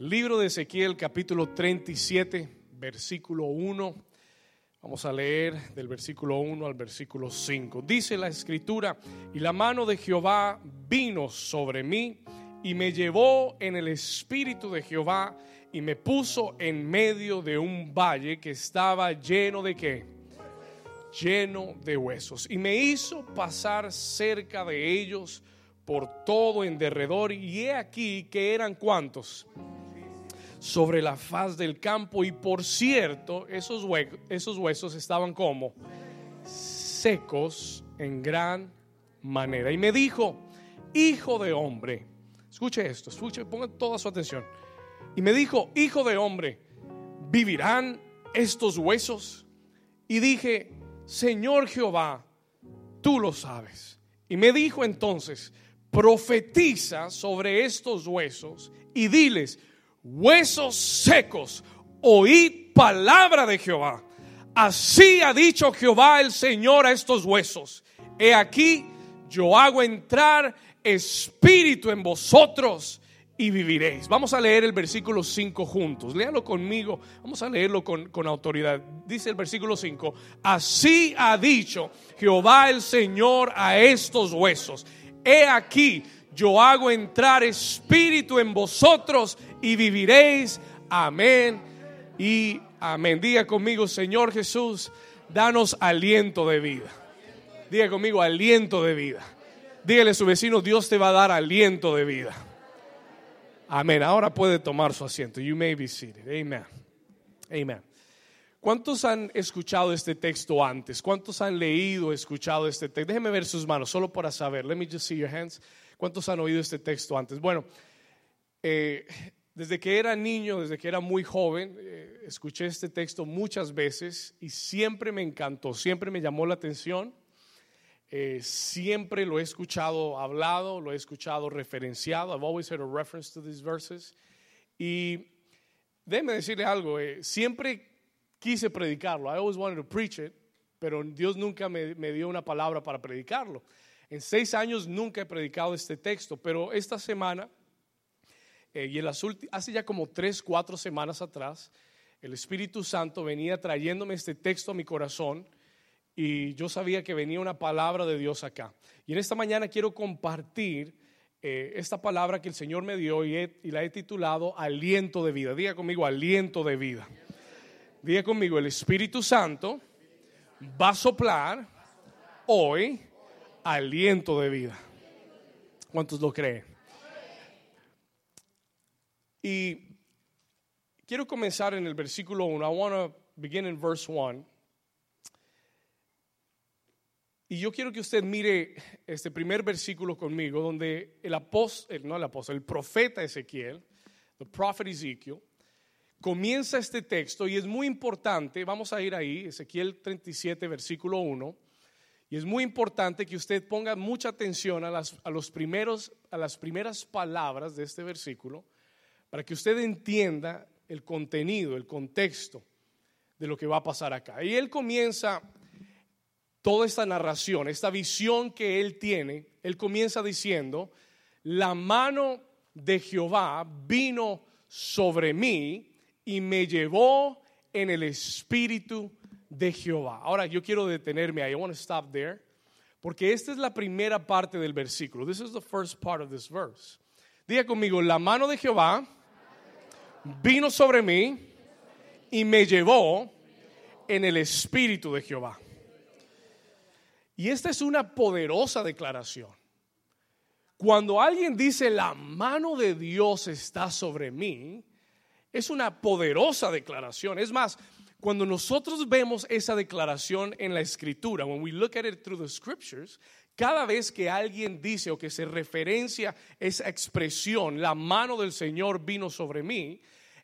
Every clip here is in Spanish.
Libro de Ezequiel capítulo 37, versículo 1. Vamos a leer del versículo 1 al versículo 5. Dice la escritura, y la mano de Jehová vino sobre mí y me llevó en el espíritu de Jehová y me puso en medio de un valle que estaba lleno de qué? Lleno de huesos. Y me hizo pasar cerca de ellos por todo en derredor. Y he aquí que eran cuantos sobre la faz del campo. Y por cierto, esos, esos huesos estaban como secos en gran manera. Y me dijo, hijo de hombre, escuche esto, escuche, pongan toda su atención. Y me dijo, hijo de hombre, ¿vivirán estos huesos? Y dije, Señor Jehová, tú lo sabes. Y me dijo entonces, profetiza sobre estos huesos y diles, huesos secos, oíd palabra de Jehová. Así ha dicho Jehová el Señor a estos huesos. He aquí, yo hago entrar espíritu en vosotros y viviréis. Vamos a leer el versículo 5 juntos. Léalo conmigo. Vamos a leerlo con, con, autoridad. Dice el versículo 5. Así ha dicho Jehová el Señor a estos huesos. He aquí, yo hago entrar espíritu en vosotros y viviréis. Amén y amén. Diga conmigo, Señor Jesús, danos aliento de vida. Diga conmigo, aliento de vida. Dígale a su vecino, Dios te va a dar aliento de vida. Amén. Ahora puede tomar su asiento. You may be seated. Amen. Amen. ¿Cuántos han escuchado este texto antes? ¿Cuántos han leído, escuchado este texto? Déjeme ver sus manos, solo para saber. Let me just see your hands. ¿Cuántos han oído este texto antes? Bueno, eh, desde que era niño, desde que era muy joven, eh, escuché este texto muchas veces y siempre me encantó, siempre me llamó la atención. Eh, siempre lo he escuchado hablado, lo he escuchado referenciado. I've always heard a reference to these verses. Y déjeme decirle algo, siempre quise predicarlo. I always wanted to preach it, pero Dios nunca me, me dio una palabra para predicarlo. En seis años nunca he predicado este texto, pero esta semana eh, y en las hace ya como tres, cuatro semanas atrás, el Espíritu Santo venía trayéndome este texto a mi corazón y yo sabía que venía una palabra de Dios acá. Y en esta mañana quiero compartir eh, esta palabra que el Señor me dio y, y, la he titulado Aliento de vida. Diga conmigo, aliento de vida. Diga conmigo, el Espíritu Santo va a soplar hoy aliento de vida. ¿Cuántos lo creen? Y quiero comenzar en el versículo 1. I want to begin in verse 1. Y yo quiero que usted mire este primer versículo conmigo, donde el apóstol, no el apóstol, el profeta Ezequiel, the prophet Ezekiel, comienza este texto y es muy importante, vamos a ir ahí, Ezequiel 37, versículo 1, y es muy importante que usted ponga mucha atención a las, los primeros, a las primeras palabras de este versículo, para que usted entienda el contenido, el contexto de lo que va a pasar acá. Y él comienza toda esta narración, esta visión que él tiene, él comienza diciendo, la mano de Jehová vino sobre mí y me llevó en el espíritu de Jehová. Ahora yo quiero detenerme ahí, I want to stop there, porque esta es la primera parte del versículo. This is the first part of this verse. Diga conmigo, la mano de Jehová vino sobre mí y me llevó en el espíritu de Jehová. Y esta es una poderosa declaración. Cuando alguien dice la mano de Dios está sobre mí, es una poderosa declaración. Es más, cuando nosotros vemos esa declaración en la escritura, when we look at it through the scriptures, cada vez que alguien dice o que se referencia esa expresión, la mano del Señor vino sobre mí,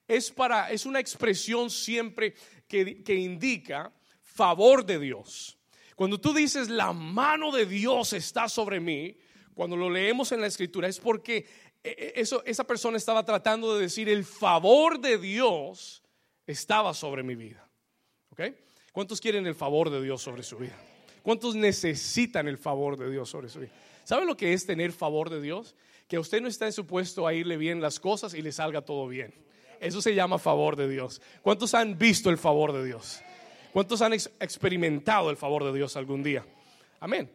es, para, es una expresión siempre que, que indica favor de Dios. Cuando tú dices la mano de Dios está sobre mí, cuando lo leemos en la escritura, es porque e, e, eso, esa persona estaba tratando de decir el favor de Dios estaba sobre mi vida. ¿Cuántos quieren el favor de Dios sobre su vida? ¿Cuántos necesitan el favor de Dios sobre su vida? ¿Saben lo que es tener favor de Dios? que a usted no está supuesto a irle bien las cosas y le salga todo bien. Eso se llama favor de Dios. ¿Cuántos han visto el favor de Dios? ¿Cuántos han experimentado el favor de Dios algún día? Amén.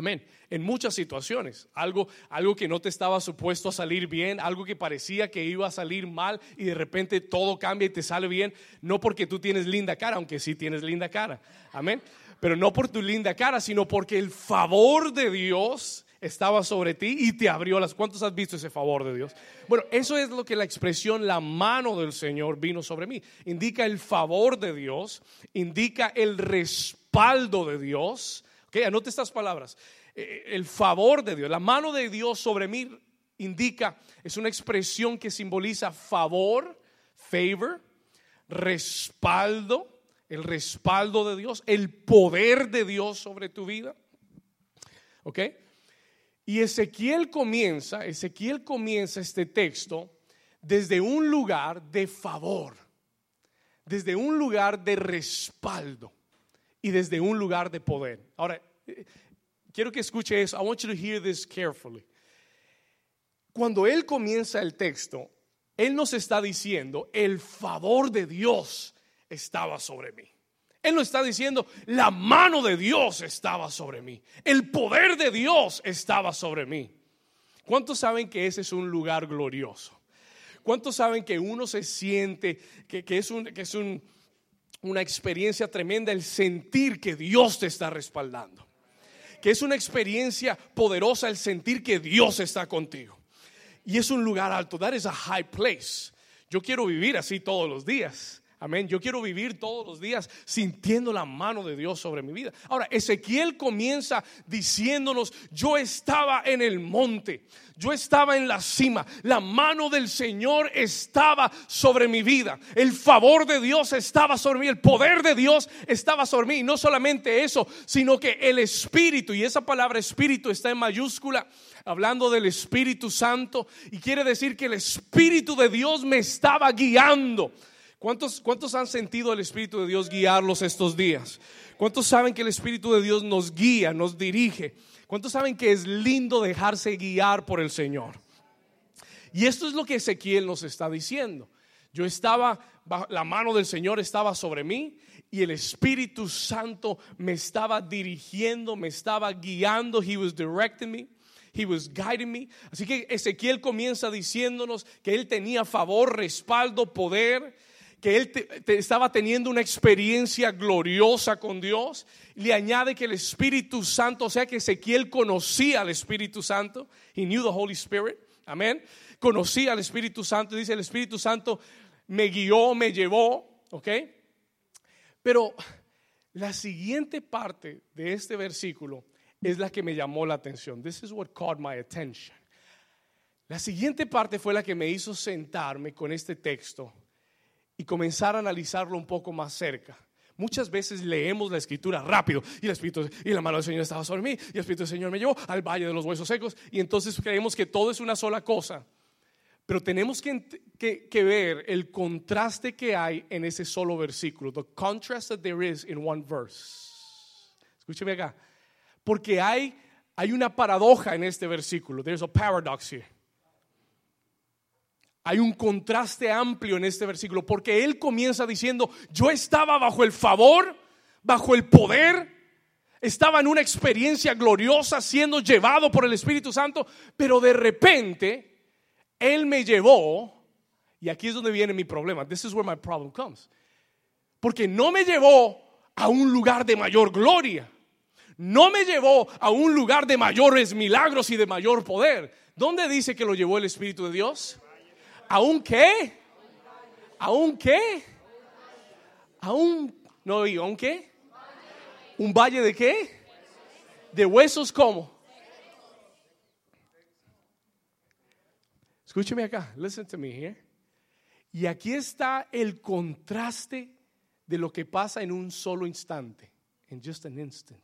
Amén. En muchas situaciones, algo, algo que no te estaba supuesto a salir bien, algo que parecía que iba a salir mal y de repente todo cambia y te sale bien, no porque tú tienes linda cara, aunque sí tienes linda cara. Amén. Pero no por tu linda cara, sino porque el favor de Dios estaba sobre ti y te abrió las. ¿Cuántos has visto ese favor de Dios? Bueno, eso es lo que la expresión la mano del Señor vino sobre mí. Indica el favor de Dios, indica el respaldo de Dios. Ok, anote estas palabras. Eh, el favor de Dios, la mano de Dios sobre mí indica, es una expresión que simboliza favor, favor, respaldo, el respaldo de Dios, el poder de Dios sobre tu vida. ¿Ok? Y Ezequiel comienza, Ezequiel comienza este texto desde un lugar de favor, desde un lugar de respaldo y desde un lugar de poder. Ahora, eh, quiero que escuche eso. I want you to hear this carefully. Cuando él comienza el texto, él nos está diciendo, el favor de Dios estaba sobre mí. Él no está diciendo, la mano de Dios estaba sobre mí. El poder de Dios estaba sobre mí. ¿Cuántos saben que ese es un lugar glorioso? ¿Cuántos saben que uno se siente que, es, un, que es una experiencia tremenda el sentir que Dios te está respaldando? Que es una experiencia poderosa el sentir que Dios está contigo. Y es un lugar alto. That is a high place. Yo quiero vivir así todos los días. Amén. Yo quiero vivir todos los días sintiendo la mano de Dios sobre mi vida. Ahora, Ezequiel comienza diciéndonos, yo estaba en el monte, yo estaba en la cima, la mano del Señor estaba sobre mi vida, el favor de Dios estaba sobre mí, el poder de Dios estaba sobre mí. Y no solamente eso, sino que el Espíritu, y esa palabra Espíritu está en mayúscula, hablando del Espíritu Santo, y quiere decir que el Espíritu de Dios me estaba guiando. ¿Cuántos, ¿Cuántos han sentido el Espíritu de Dios guiarlos estos días? ¿Cuántos saben que el Espíritu de Dios nos guía, nos dirige? ¿Cuántos saben que es lindo dejarse guiar por el Señor? Y esto es lo que Ezequiel nos está diciendo. Yo estaba, la mano del Señor estaba sobre mí y el Espíritu Santo me estaba dirigiendo, me estaba guiando. He was directing me. He was guiding me. Así que Ezequiel comienza diciéndonos que él tenía favor, respaldo, poder que él estaba teniendo una experiencia gloriosa con Dios. Le añade que el Espíritu Santo, o sea que Ezequiel conocía al Espíritu Santo. He knew the Holy Spirit. Amén. Conocía al Espíritu Santo. Dice el Espíritu Santo me guió, me llevó. ¿Ok? Pero la siguiente parte de este versículo es la que me llamó la atención. This is what caught my attention. La siguiente parte fue la que me hizo sentarme con este texto y comenzar a analizarlo un poco más cerca. Muchas veces leemos la escritura rápido y el Espíritu y la mano del Señor estaba sobre mí y el Espíritu del Señor me llevó al valle de los huesos secos y entonces creemos que todo es una sola cosa. Pero tenemos que, que, ver el contraste que hay en ese solo versículo. The contrast that there is in one verse. Escúcheme acá. Porque hay, hay una paradoja en este versículo. There's a paradox here. Hay un contraste amplio en este versículo porque él comienza diciendo, yo estaba bajo el favor, bajo el poder, estaba en una experiencia gloriosa siendo llevado por el Espíritu Santo, pero de repente él me llevó, y aquí es donde viene mi problema, this is where my problem comes, porque no me llevó a un lugar de mayor gloria, no me llevó a un lugar de mayores milagros y de mayor poder. ¿Dónde dice que lo llevó el Espíritu de Dios? ¿Aún qué? ¿Aún qué? ¿Aún? No digo, ¿aún qué? ¿Un valle de qué? ¿De huesos cómo? Escúcheme acá, listen to me here. Y aquí está el contraste de lo que pasa en un solo instante, en just an instant.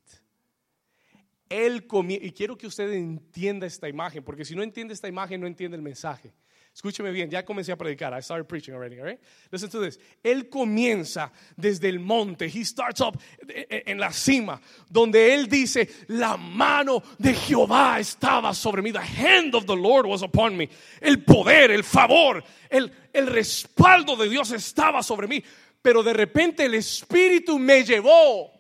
Él y quiero que usted entienda esta imagen, porque si no entiende esta imagen no entiende el mensaje. Escúcheme bien, ya comencé a predicar. I started preaching already, all right? Listen to this. Él comienza desde el monte. He starts up en la cima, donde él dice, la mano de Jehová estaba sobre mí. The hand of the Lord was upon me. El poder, el favor, el, el respaldo de Dios estaba sobre mí. Pero de repente el Espíritu me llevó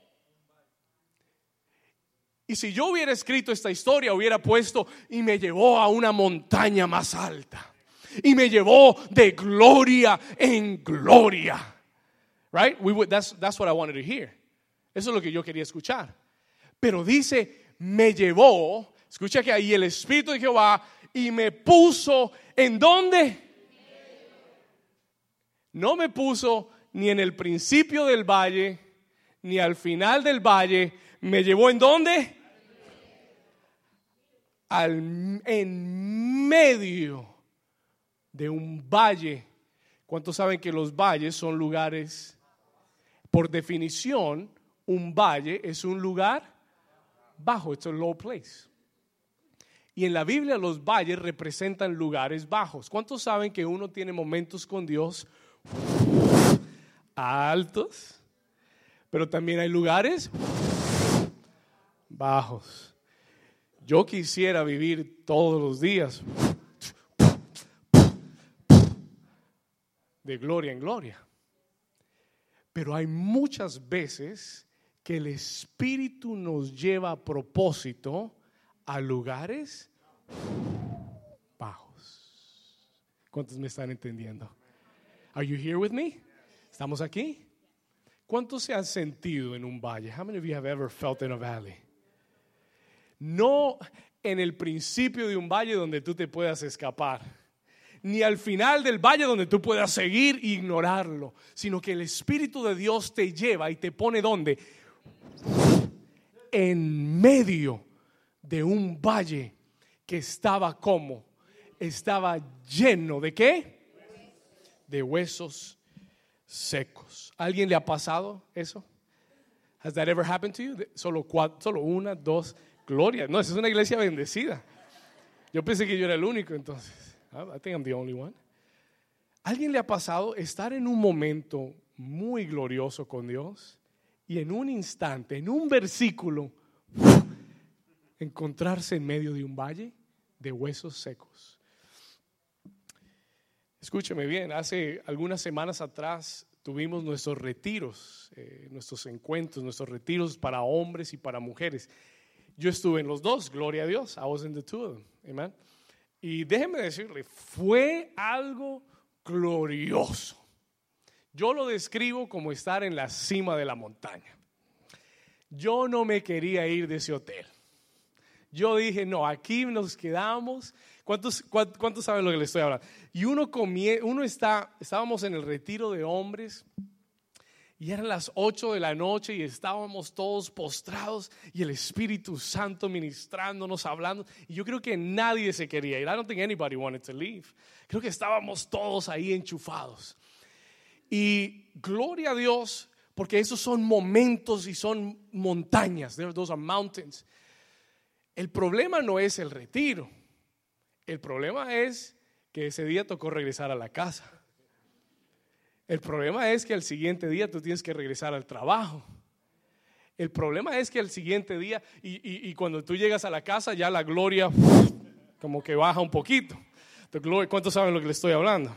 y si yo hubiera escrito esta historia, hubiera puesto y me llevó a una montaña más alta. Y me llevó de gloria en gloria. Right? We would, that's, that's what I wanted to hear. Eso es lo que yo quería escuchar. Pero dice, me llevó, escucha que ahí el Espíritu de Jehová y me puso en dónde? No me puso ni en el principio del valle, ni al final del valle, ¿Me llevó en dónde? Al, en medio de un valle. ¿Cuántos saben que los valles son lugares? Por definición, un valle es un lugar bajo, it's a low place. Y en la Biblia los valles representan lugares bajos. ¿Cuántos saben que uno tiene momentos con Dios altos? Pero también hay lugares bajos. Yo quisiera vivir todos los días de gloria en gloria. Pero hay muchas veces que el Espíritu nos lleva a propósito a lugares bajos. ¿Cuántos me están entendiendo? Are you here with me? ¿Estamos aquí? ¿Cuántos se han sentido en un valle? How many of you have ever felt in a valley? no en el principio de un valle donde tú te puedas escapar, ni al final del valle donde tú puedas seguir e ignorarlo, sino que el Espíritu de Dios te lleva y te pone donde? En medio de un valle que estaba como, estaba lleno de qué? De huesos secos. ¿Alguien le ha pasado eso? Has that ever happened to you? Solo, solo una, dos, Gloria. No, esa es una iglesia bendecida. Yo pensé que yo era el único entonces. I think I'm the only one. ¿Alguien le ha pasado estar en un momento muy glorioso con Dios y en un instante, en un versículo, encontrarse en medio de un valle de huesos secos? Escúcheme bien, hace algunas semanas atrás tuvimos nuestros retiros, eh, nuestros encuentros, nuestros retiros para hombres y para mujeres. Yo estuve en los dos, gloria a Dios. I was in the two of them. Amen. Y déjenme decirle, fue algo glorioso. Yo lo describo como estar en la cima de la montaña. Yo no me quería ir de ese hotel. Yo dije, no, aquí nos quedamos. ¿Cuántos, saben lo que le estoy hablando? Y uno, comie, uno está, estábamos en el retiro de hombres y eran las 8 de la noche y estábamos todos postrados y el Espíritu Santo ministrándonos, hablando. Y yo creo que nadie se quería ir. I don't think anybody wanted to leave. Creo que estábamos todos ahí enchufados. Y gloria a Dios, porque esos son momentos y son montañas. Those are mountains. El problema no es el retiro. El problema es que ese día tocó regresar a la casa. El problema es que al siguiente día tú tienes que regresar al trabajo. El problema es que al siguiente día, y, cuando tú llegas a la casa, ya la gloria como que baja un poquito. ¿Cuántos saben lo que le estoy hablando?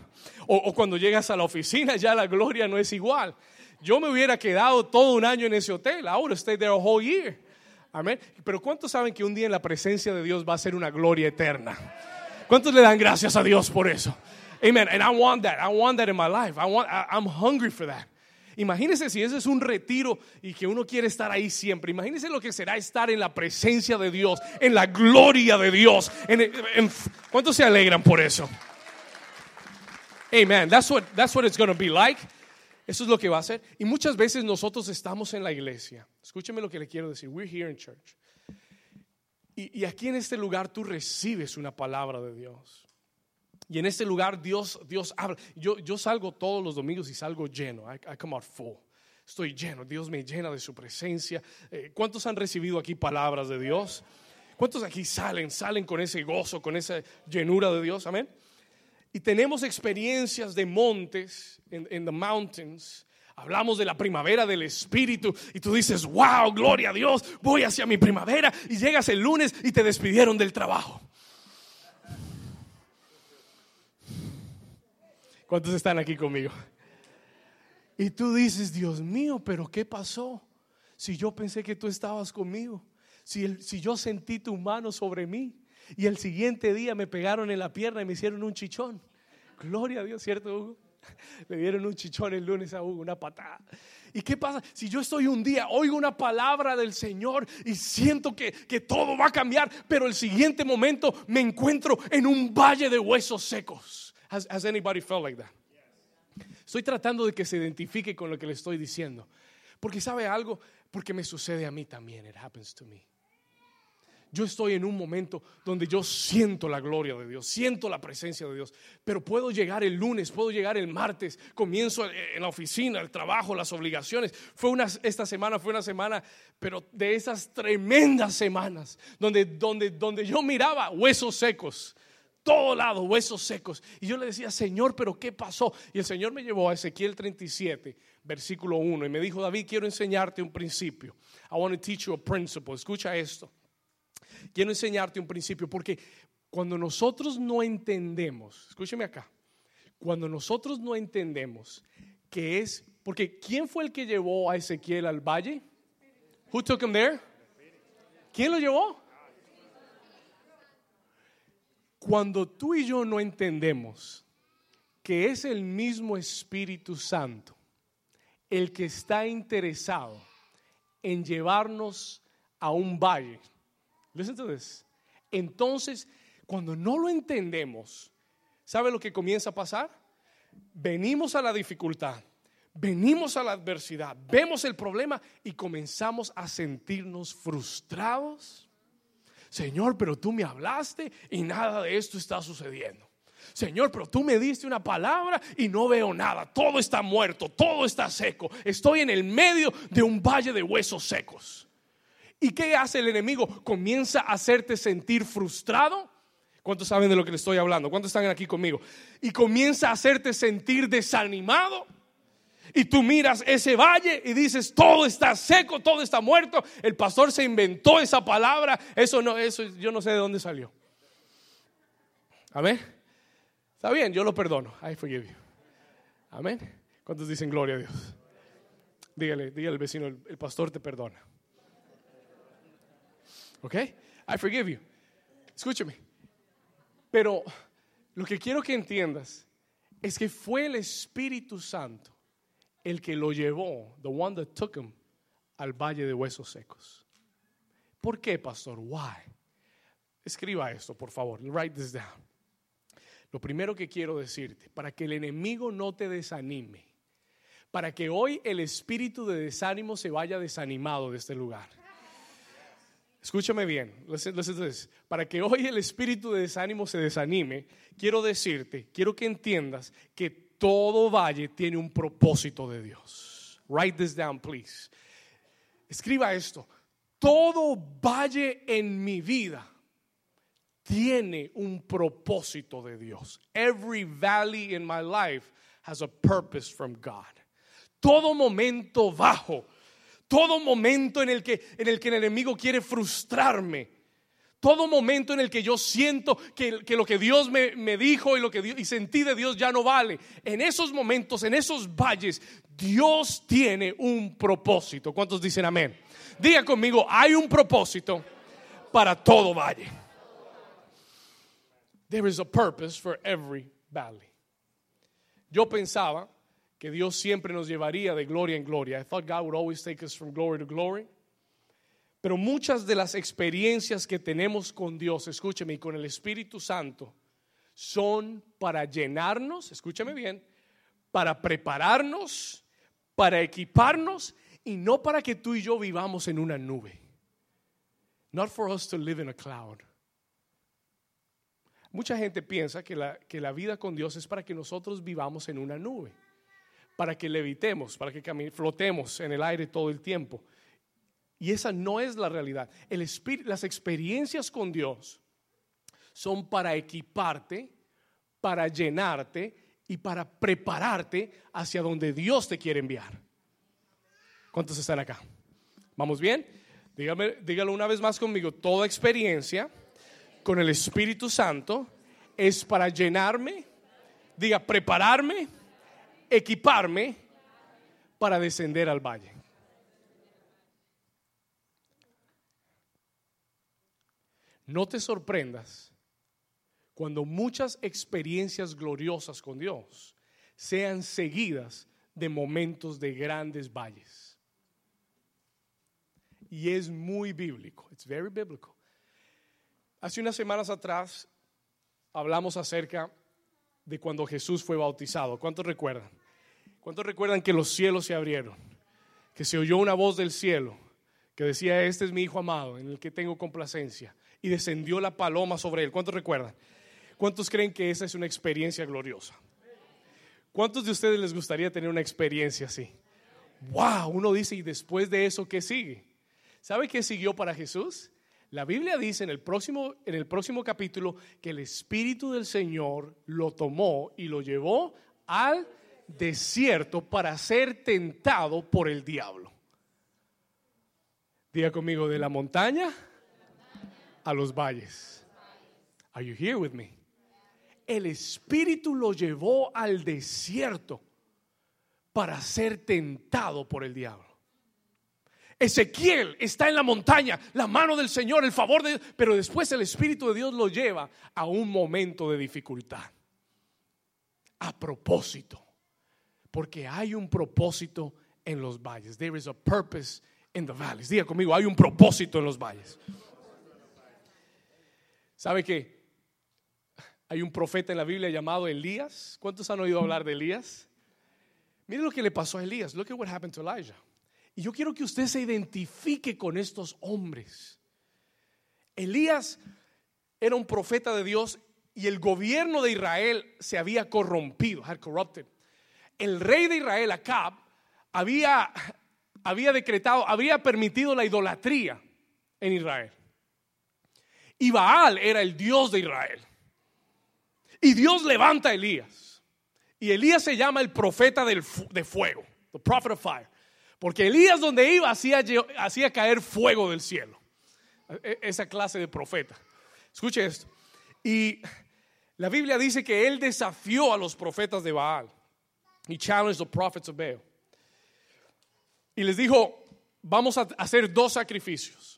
O, o, cuando llegas a la oficina, ya la gloria no es igual. Yo me hubiera quedado todo un año en ese hotel. Ahora stay there a whole year. Amén. Pero ¿cuántos saben que un día en la presencia de Dios va a ser una gloria eterna? ¿Cuántos le dan gracias a Dios por eso? Amen. And I want that. I want that in my life. I want, I, I'm hungry for that. Imagínese si ese es un retiro y que uno quiere estar ahí siempre. Imagínese lo que será estar en la presencia de Dios, en la gloria de Dios. En, ¿Cuántos se alegran por eso? Amen. That's what, that's what it's going to be like. Eso es lo que va a ser. Y muchas veces nosotros estamos en la iglesia. Escúcheme lo que le quiero decir. We're here in church. Y, y aquí en este lugar tú recibes una palabra de Dios. Y en este lugar Dios, Dios habla. Yo, yo salgo todos los domingos y salgo lleno. I, come out full. Estoy lleno. Dios me llena de su presencia. Eh, ¿Cuántos han recibido aquí palabras de Dios? ¿Cuántos aquí salen, salen con ese gozo, con esa llenura de Dios? Amén. y tenemos experiencias de montes, en the mountains, Hablamos de la primavera del Espíritu y tú dices, wow, gloria a Dios, voy hacia mi primavera y llegas el lunes y te despidieron del trabajo. ¿Cuántos están aquí conmigo? Y tú dices, Dios mío, pero ¿qué pasó? Si yo pensé que tú estabas conmigo, si, si yo sentí tu mano sobre mí y el siguiente día me pegaron en la pierna y me hicieron un chichón. Gloria a Dios, ¿cierto, Hugo? Le dieron un chichón el lunes a Hugo, una patada. ¿Y qué pasa? Si yo estoy un día, oigo una palabra del Señor y siento que, que todo va a cambiar, pero el siguiente momento me encuentro en un valle de huesos secos. Has, has anybody felt like that? Estoy tratando de que se identifique con lo que le estoy diciendo. Porque sabe algo, porque me sucede a mí también. It happens to me yo estoy en un momento donde yo siento la gloria de Dios, siento la presencia de Dios, pero puedo llegar el lunes, puedo llegar el martes, comienzo en la oficina, el trabajo, las obligaciones. Fue una, esta semana fue una semana, pero de esas tremendas semanas, donde, donde, donde yo miraba huesos secos, todo lado, huesos secos. Y yo le decía, Señor, pero ¿qué pasó? Y el Señor me llevó a Ezequiel 37, versículo 1, y me dijo, David, quiero enseñarte un principio. I want to teach you a principle. Escucha esto quiero enseñarte un principio, porque cuando nosotros no entendemos, escúcheme acá, cuando nosotros no entendemos que es, porque ¿quién fue el que llevó a Ezequiel al valle? Who took him there? ¿Quién lo llevó? Cuando tú y yo no entendemos que es el mismo Espíritu Santo el que está interesado en llevarnos a un valle. Entonces, cuando no lo entendemos, ¿sabe lo que comienza a pasar? Venimos a la dificultad, venimos a la adversidad, vemos el problema y comenzamos a sentirnos frustrados. Señor, pero tú me hablaste y nada de esto está sucediendo. Señor, pero tú me diste una palabra y no veo nada. Todo está muerto, todo está seco. Estoy en el medio de un valle de huesos secos. ¿Y qué hace el enemigo? Comienza a hacerte sentir frustrado. ¿Cuántos saben de lo que le estoy hablando? ¿Cuántos están aquí conmigo? Y comienza a hacerte sentir desanimado. Y tú miras ese valle y dices, todo está seco, todo está muerto. El pastor se inventó esa palabra. Eso no, eso yo no sé de dónde salió. Amén. Está bien, yo lo perdono. I forgive you. Amén. ¿Cuántos dicen gloria a Dios? Dígale, dígale al vecino, el pastor te perdona. ¿Ok? I forgive you. Escúchame. Pero lo que quiero que entiendas es que fue el Espíritu Santo el que lo llevó, the one that took him, al valle de huesos secos. ¿Por qué, pastor? Why? Escriba esto, por favor. Write this down. Lo primero que quiero decirte, para que el enemigo no te desanime, para que hoy el espíritu de desánimo se vaya desanimado de este lugar. Escúchame bien, para que hoy el espíritu de desánimo se desanime, quiero decirte, quiero que entiendas que todo valle tiene un propósito de Dios. Write this down, please. Escriba esto. Todo valle en mi vida tiene un propósito de Dios. Every valley in my life has a purpose from God. Todo momento bajo todo momento en el que, en el, que el enemigo quiere frustrarme. Todo momento en el que yo siento que, lo que Dios me, dijo y lo que y sentí de Dios ya no vale. En esos momentos, en esos valles, Dios tiene un propósito. ¿Cuántos dicen amén? Diga conmigo, hay un propósito para todo valle. There is a purpose for every valley. Yo pensaba que Dios siempre nos llevaría de gloria en gloria. I thought God would always take us from glory to glory. Pero muchas de las experiencias que tenemos con Dios, escúcheme, y con el Espíritu Santo, son para llenarnos, escúchame bien, para prepararnos, para equiparnos y no para que tú y yo vivamos en una nube. Not for us to live in a cloud. Mucha gente piensa que la, que la vida con Dios es para que nosotros vivamos en una nube para que levitemos, para que flotemos en el aire todo el tiempo. Y esa no es la realidad. El espíritu, las experiencias con Dios son para equiparte, para llenarte y para prepararte hacia donde Dios te quiere enviar. ¿Cuántos están acá? ¿Vamos bien? Dígame, dígalo una vez más conmigo. Toda experiencia con el Espíritu Santo es para llenarme, diga, prepararme, equiparme para descender al valle. No te sorprendas cuando muchas experiencias gloriosas con Dios sean seguidas de momentos de grandes valles. Y es muy bíblico. It's very biblical. Hace unas semanas atrás hablamos acerca de cuando Jesús fue bautizado. ¿Cuántos recuerdan? ¿Cuántos recuerdan que los cielos se abrieron? Que se oyó una voz del cielo que decía, este es mi Hijo amado, en el que tengo complacencia. Y descendió la paloma sobre él. ¿Cuántos recuerdan? ¿Cuántos creen que esa es una experiencia gloriosa? ¿Cuántos de ustedes les gustaría tener una experiencia así? Wow, uno dice, ¿y después de eso qué sigue? ¿Sabe qué siguió para Jesús? La Biblia dice en el próximo, en el próximo capítulo que el Espíritu del Señor lo tomó y lo llevó al desierto para ser tentado por el diablo. Diga conmigo, de la montaña a los valles. Are you here with me? El Espíritu lo llevó al desierto para ser tentado por el diablo. Ezequiel está en la montaña, la mano del Señor, el favor de Dios, pero después el Espíritu de Dios lo lleva a un momento de dificultad. A propósito, porque hay un propósito en los valles. There is a purpose in the valleys. Diga conmigo, hay un propósito en los valles. ¿Sabe que hay un profeta en la Biblia llamado Elías? ¿Cuántos han oído hablar de Elías? Mire lo que le pasó a Elías. Look at what happened to Elijah. Y yo quiero que usted se identifique con estos hombres. Elías era un profeta de Dios y el gobierno de Israel se había corrompido, had corrupted. El rey de Israel, Acab, había, había decretado, había permitido la idolatría en Israel. Y Baal era el Dios de Israel. Y Dios levanta a Elías. Y Elías se llama el profeta del, de fuego, the prophet of fire. Porque Elías donde iba hacía, hacía caer fuego del cielo. E, esa clase de profeta. Escuche esto. Y la Biblia dice que él desafió a los profetas de Baal. Y challenged the prophets of Baal. Y les dijo, vamos a hacer dos sacrificios.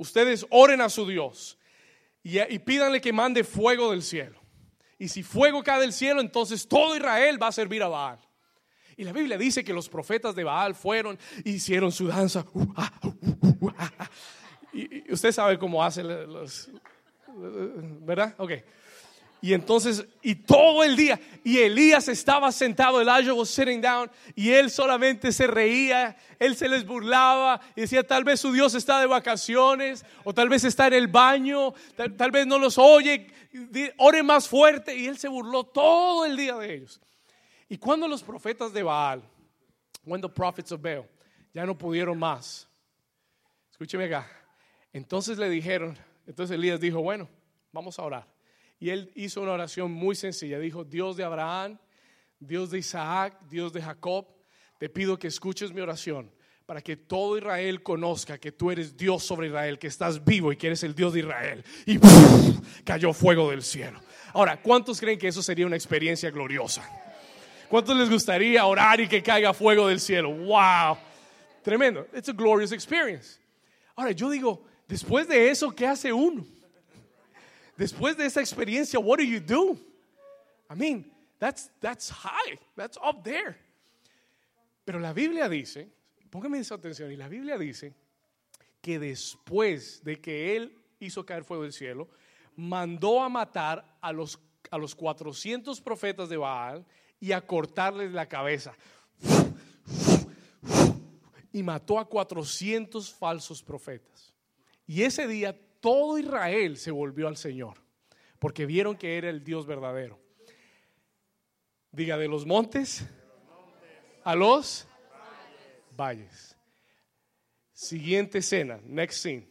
Ustedes oren a su Dios y, y pídanle que mande fuego del cielo. Y si fuego cae del cielo, entonces todo Israel va a servir a Baal. Y la Biblia dice que los profetas de Baal fueron, hicieron su danza. Uh, ah, uh, uh, ah, y, usted sabe cómo hacen los, ¿verdad? Ok. Y entonces, y todo el día, y Elías estaba sentado, Elijah was sitting down, y él solamente se reía, él se les burlaba, y decía, tal vez su Dios está de vacaciones, o tal vez está en el baño, tal, tal vez no los oye, ore más fuerte, y él se burló todo el día de ellos. Y cuando los profetas de Baal, when the prophets of Baal, ya no pudieron más, escúcheme acá, entonces le dijeron, entonces Elías dijo, bueno, vamos a orar. Y él hizo una oración muy sencilla, dijo, Dios de Abraham, Dios de Isaac, Dios de Jacob, te pido que escuches mi oración para que todo Israel conozca que tú eres Dios sobre Israel, que estás vivo y que eres el Dios de Israel. Y cayó fuego del cielo. Ahora, ¿cuántos creen que eso sería una experiencia gloriosa? ¿Cuántos les gustaría orar y que caiga fuego del cielo? ¡Wow! Tremendo. It's a glorious experience. Ahora, yo digo, después de eso, ¿qué hace uno? Después de esa experiencia, what do you do? I mean, that's, that's high. That's up there. Pero la Biblia dice, póngame esa atención, y la Biblia dice que después de que él hizo caer fuego del cielo, mandó a matar a los, a los 400 profetas de Baal y a cortarles la cabeza. Y mató a 400 falsos profetas. Y ese día todo Israel se volvió al Señor, porque vieron que era el Dios verdadero. Diga, de los montes a los valles. Siguiente escena, next scene.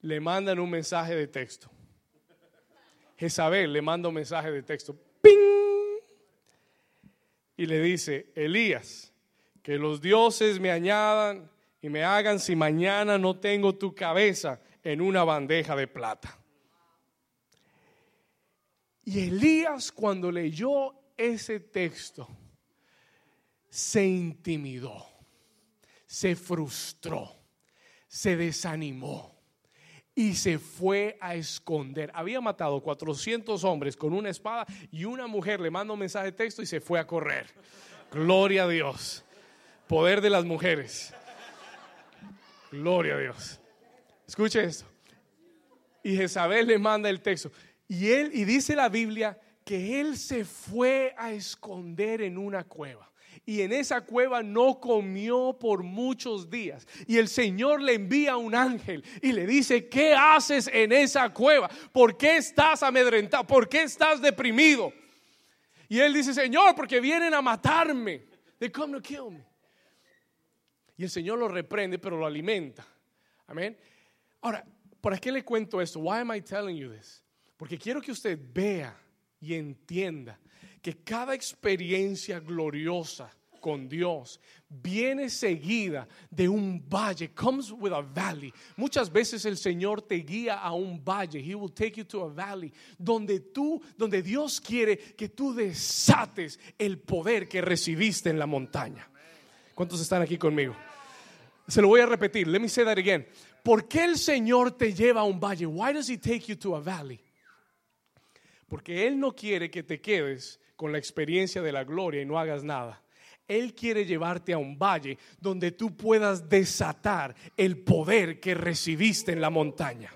Le mandan un mensaje de texto. Jezabel le manda un mensaje de texto. ¡Ping! Y le dice, Elías, que los dioses me añadan y me hagan si mañana no tengo tu cabeza en una bandeja de plata. Y Elías cuando leyó ese texto, se intimidó, se frustró, se desanimó y se fue a esconder. Había matado 400 hombres con una espada y una mujer le manda un mensaje de texto y se fue a correr. Gloria a Dios. Poder de las mujeres. Gloria a Dios. Escuche esto. Y Jezabel le manda el texto. Y él, y dice la Biblia que él se fue a esconder en una cueva y en esa cueva no comió por muchos días. Y el Señor le envía un ángel y le dice, ¿qué haces en esa cueva? ¿Por qué estás amedrentado? ¿Por qué estás deprimido? Y él dice, Señor, porque vienen a matarme. They come to kill me. Y el Señor lo reprende, pero lo alimenta. Amén. Ahora, ¿por qué le cuento esto? Why am I telling you this? Porque quiero que usted vea y entienda que cada experiencia gloriosa con Dios viene seguida de un valle, comes with a valley. Muchas veces el Señor te guía a un valle, he will take you to a valley, donde tú, donde Dios quiere que tú desates el poder que recibiste en la montaña. ¿Cuántos están aquí conmigo? Se lo voy a repetir. Let me say that again. ¿Por qué el Señor te lleva a un valle? Why does he take you to a valley? Porque Él no quiere que te quedes con la experiencia de la gloria y no hagas nada. Él quiere llevarte a un valle donde tú puedas desatar el poder que recibiste en la montaña.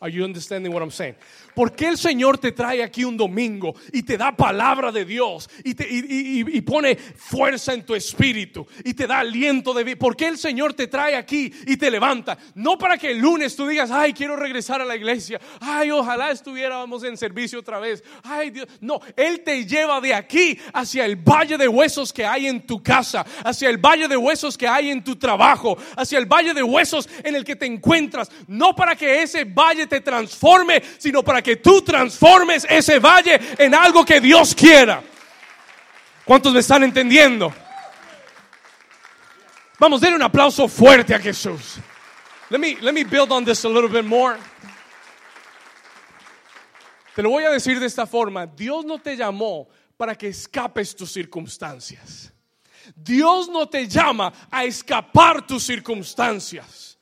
Are you understanding what I'm saying? ¿Por qué el Señor te trae aquí un domingo y te da palabra de Dios y, te, y, pone fuerza en tu espíritu y te da aliento de vida? ¿Por qué el Señor te trae aquí y te levanta? No para que el lunes tú digas, ay, quiero regresar a la iglesia, ay, ojalá estuviéramos en servicio otra vez, ay, Dios. No, Él te lleva de aquí hacia el valle de huesos que hay en tu casa, hacia el valle de huesos que hay en tu trabajo, hacia el valle de huesos en el que te encuentras, no para que ese valle te transforme, sino para que tú transformes ese valle en algo que Dios quiera. ¿Cuántos me están entendiendo? Vamos, denle un aplauso fuerte a Jesús. Let me, let me build on this a little bit more. Te lo voy a decir de esta forma. Dios no te llamó para que escapes tus circunstancias. Dios no te llama a escapar tus circunstancias.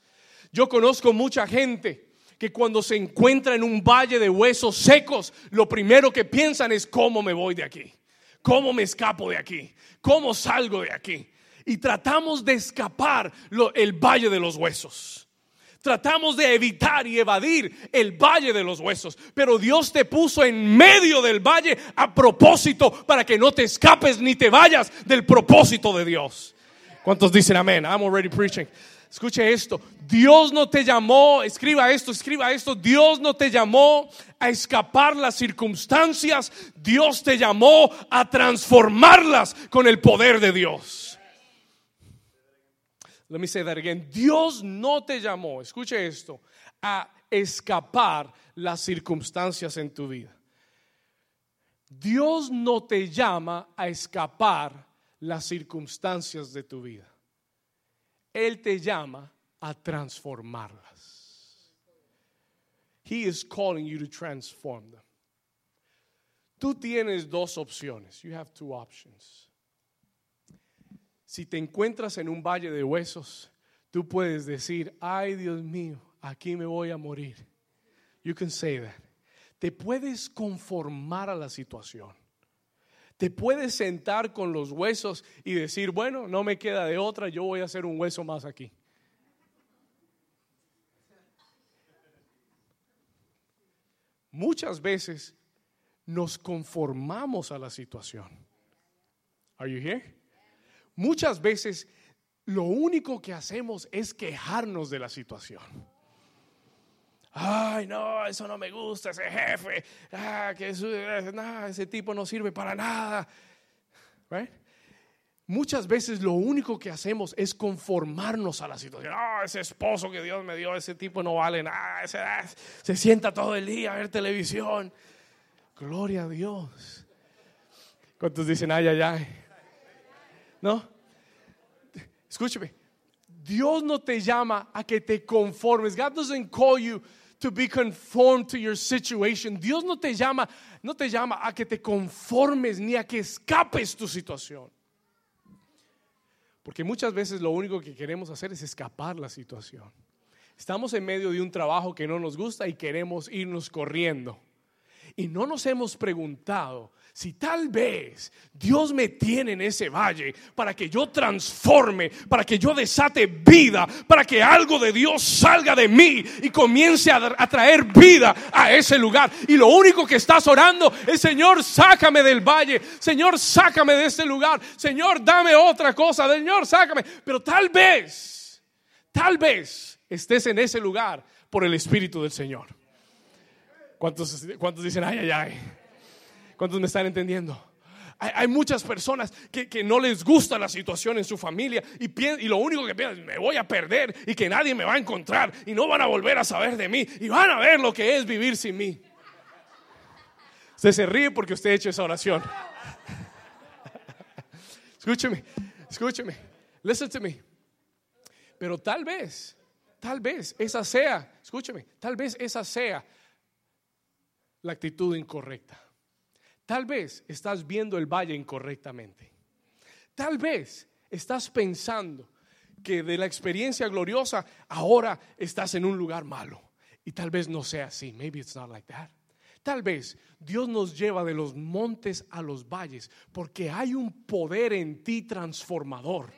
Yo conozco mucha gente que cuando se encuentra en un valle de huesos secos, lo primero que piensan es cómo me voy de aquí, cómo me escapo de aquí, cómo salgo de aquí. Y tratamos de escapar el valle de los huesos. Tratamos de evitar y evadir el valle de los huesos. Pero Dios te puso en medio del valle a propósito para que no te escapes ni te vayas del propósito de Dios. ¿Cuántos dicen amén? I'm already preaching. Escuche esto, Dios no te llamó, escriba esto, escriba esto, Dios no te llamó a escapar las circunstancias, Dios te llamó a transformarlas con el poder de Dios. Let me say that again. Dios no te llamó, escuche esto, a escapar las circunstancias en tu vida. Dios no te llama a escapar las circunstancias de tu vida. Él te llama a transformarlas. He is calling you to transform them. Tú tienes dos opciones. You have two options. Si te encuentras en un valle de huesos, tú puedes decir, ay Dios mío, aquí me voy a morir. You can say that. Te puedes conformar a la situación. Te puedes sentar con los huesos y decir, bueno, no me queda de otra, yo voy a hacer un hueso más aquí. Muchas veces nos conformamos a la situación. Are you here? Muchas veces lo único que hacemos es quejarnos de la situación ay, no, eso no me gusta, ese jefe, ah, que ese tipo no sirve para nada. Muchas veces lo único que hacemos es conformarnos a la situación. Ah, ese esposo que Dios me dio, ese tipo no vale nada, ah, se sienta todo el día a ver televisión. Gloria a Dios. ¿Cuántos dicen ay, ay, ay? ¿No? Escúcheme. Dios no te llama a que te conformes. God doesn't call you to be conformed to your situation. Dios no te llama, no te llama a que te conformes ni a que escapes tu situación. Porque muchas veces lo único que queremos hacer es escapar la situación. Estamos en medio de un trabajo que no nos gusta y queremos irnos corriendo. Y no nos hemos preguntado si tal vez Dios me tiene en ese valle para que yo transforme, para que yo desate vida, para que algo de Dios salga de mí y comience a, traer vida a ese lugar. Y lo único que estás orando es, Señor, sácame del valle, Señor, sácame de este lugar, Señor, dame otra cosa, Señor, sácame. Pero tal vez, tal vez estés en ese lugar por el Espíritu del Señor. ¿Cuántos, cuántos dicen, ay, ay, ay? ¿Cuántos me están entendiendo? Hay, muchas personas que, no les gusta la situación en su familia y, y lo único que piensan es me voy a perder y que nadie me va a encontrar y no van a volver a saber de mí y van a ver lo que es vivir sin mí. Usted se ríe porque usted ha hecho esa oración. escúcheme, escúcheme, listen to me. Pero tal vez, tal vez esa sea, escúcheme, tal vez esa sea la actitud incorrecta. Tal vez estás viendo el valle incorrectamente. Tal vez estás pensando que de la experiencia gloriosa ahora estás en un lugar malo. Y tal vez no sea así. Maybe it's not like that. Tal vez Dios nos lleva de los montes a los valles porque hay un poder en ti transformador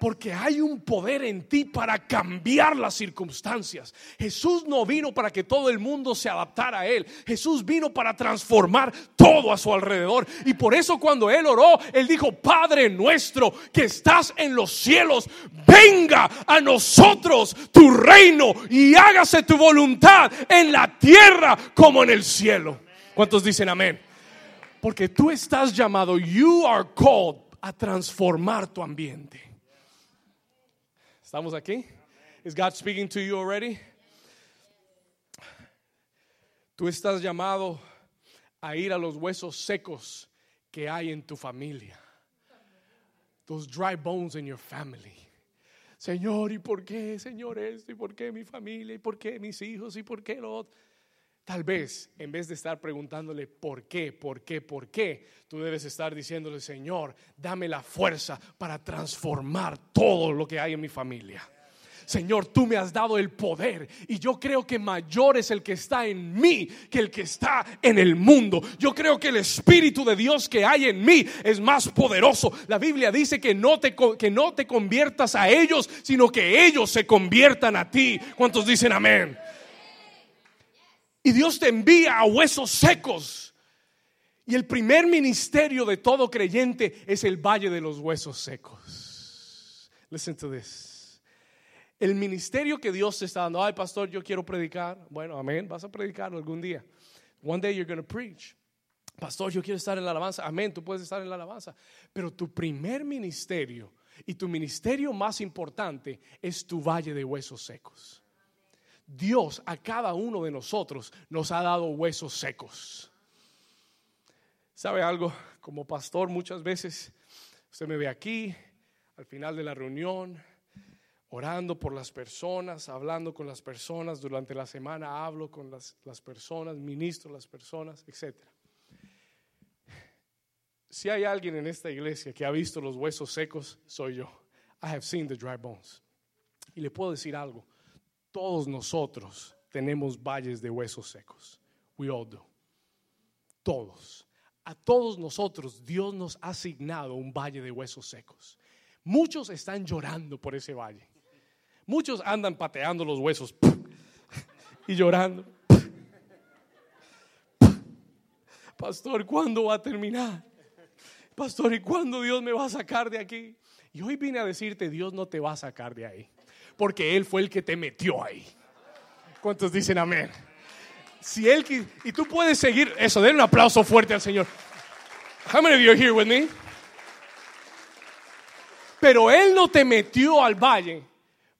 porque hay un poder en ti para cambiar las circunstancias. Jesús no vino para que todo el mundo se adaptara a Él. Jesús vino para transformar todo a su alrededor. Y por eso cuando Él oró, Él dijo, Padre nuestro que estás en los cielos, venga a nosotros tu reino y hágase tu voluntad en la tierra como en el cielo. ¿Cuántos dicen amén? Porque tú estás llamado, you are called a transformar tu ambiente. ¿Estamos aquí? Is God speaking to you already? Tú estás llamado a ir a los huesos secos que hay en tu familia. Those dry bones in your family. Señor, ¿y por qué, Señor, esto? ¿Y por qué mi familia? ¿Y por qué mis hijos? ¿Y por qué lo otro? Tal vez, en vez de estar preguntándole por qué, por qué, por qué, tú debes estar diciéndole, Señor, dame la fuerza para transformar todo lo que hay en mi familia. Señor, tú me has dado el poder y yo creo que mayor es el que está en mí que el que está en el mundo. Yo creo que el Espíritu de Dios que hay en mí es más poderoso. La Biblia dice que no te, que no te conviertas a ellos, sino que ellos se conviertan a ti. ¿Cuántos dicen amén? Y Dios te envía a huesos secos. Y el primer ministerio de todo creyente es el valle de los huesos secos. Listen to this. El ministerio que Dios te está dando, ay pastor, yo quiero predicar. Bueno, amén, vas a predicar algún día. One day you're going to preach. Pastor, yo quiero estar en la alabanza. Amén, tú puedes estar en la alabanza. Pero tu primer ministerio y tu ministerio más importante es tu valle de huesos secos. Dios a cada uno de nosotros nos ha dado huesos secos. ¿Sabe algo? Como pastor muchas veces usted me ve aquí al final de la reunión orando por las personas, hablando con las personas, durante la semana hablo con las, las personas, ministro las personas, etc. Si hay alguien en esta iglesia que ha visto los huesos secos, soy yo. I have seen the dry bones. Y le puedo decir algo, todos nosotros tenemos valles de huesos secos. We all do. Todos. A todos nosotros Dios nos ha asignado un valle de huesos secos. Muchos están llorando por ese valle. Muchos andan pateando los huesos y llorando. Pastor, ¿cuándo va a terminar? Pastor, ¿y cuándo Dios me va a sacar de aquí? Y hoy vine a decirte, Dios no te va a sacar de ahí porque Él fue el que te metió ahí. ¿Cuántos dicen amén? Si Él, y tú puedes seguir eso, den un aplauso fuerte al Señor. How many of you are here with me? Pero Él no te metió al valle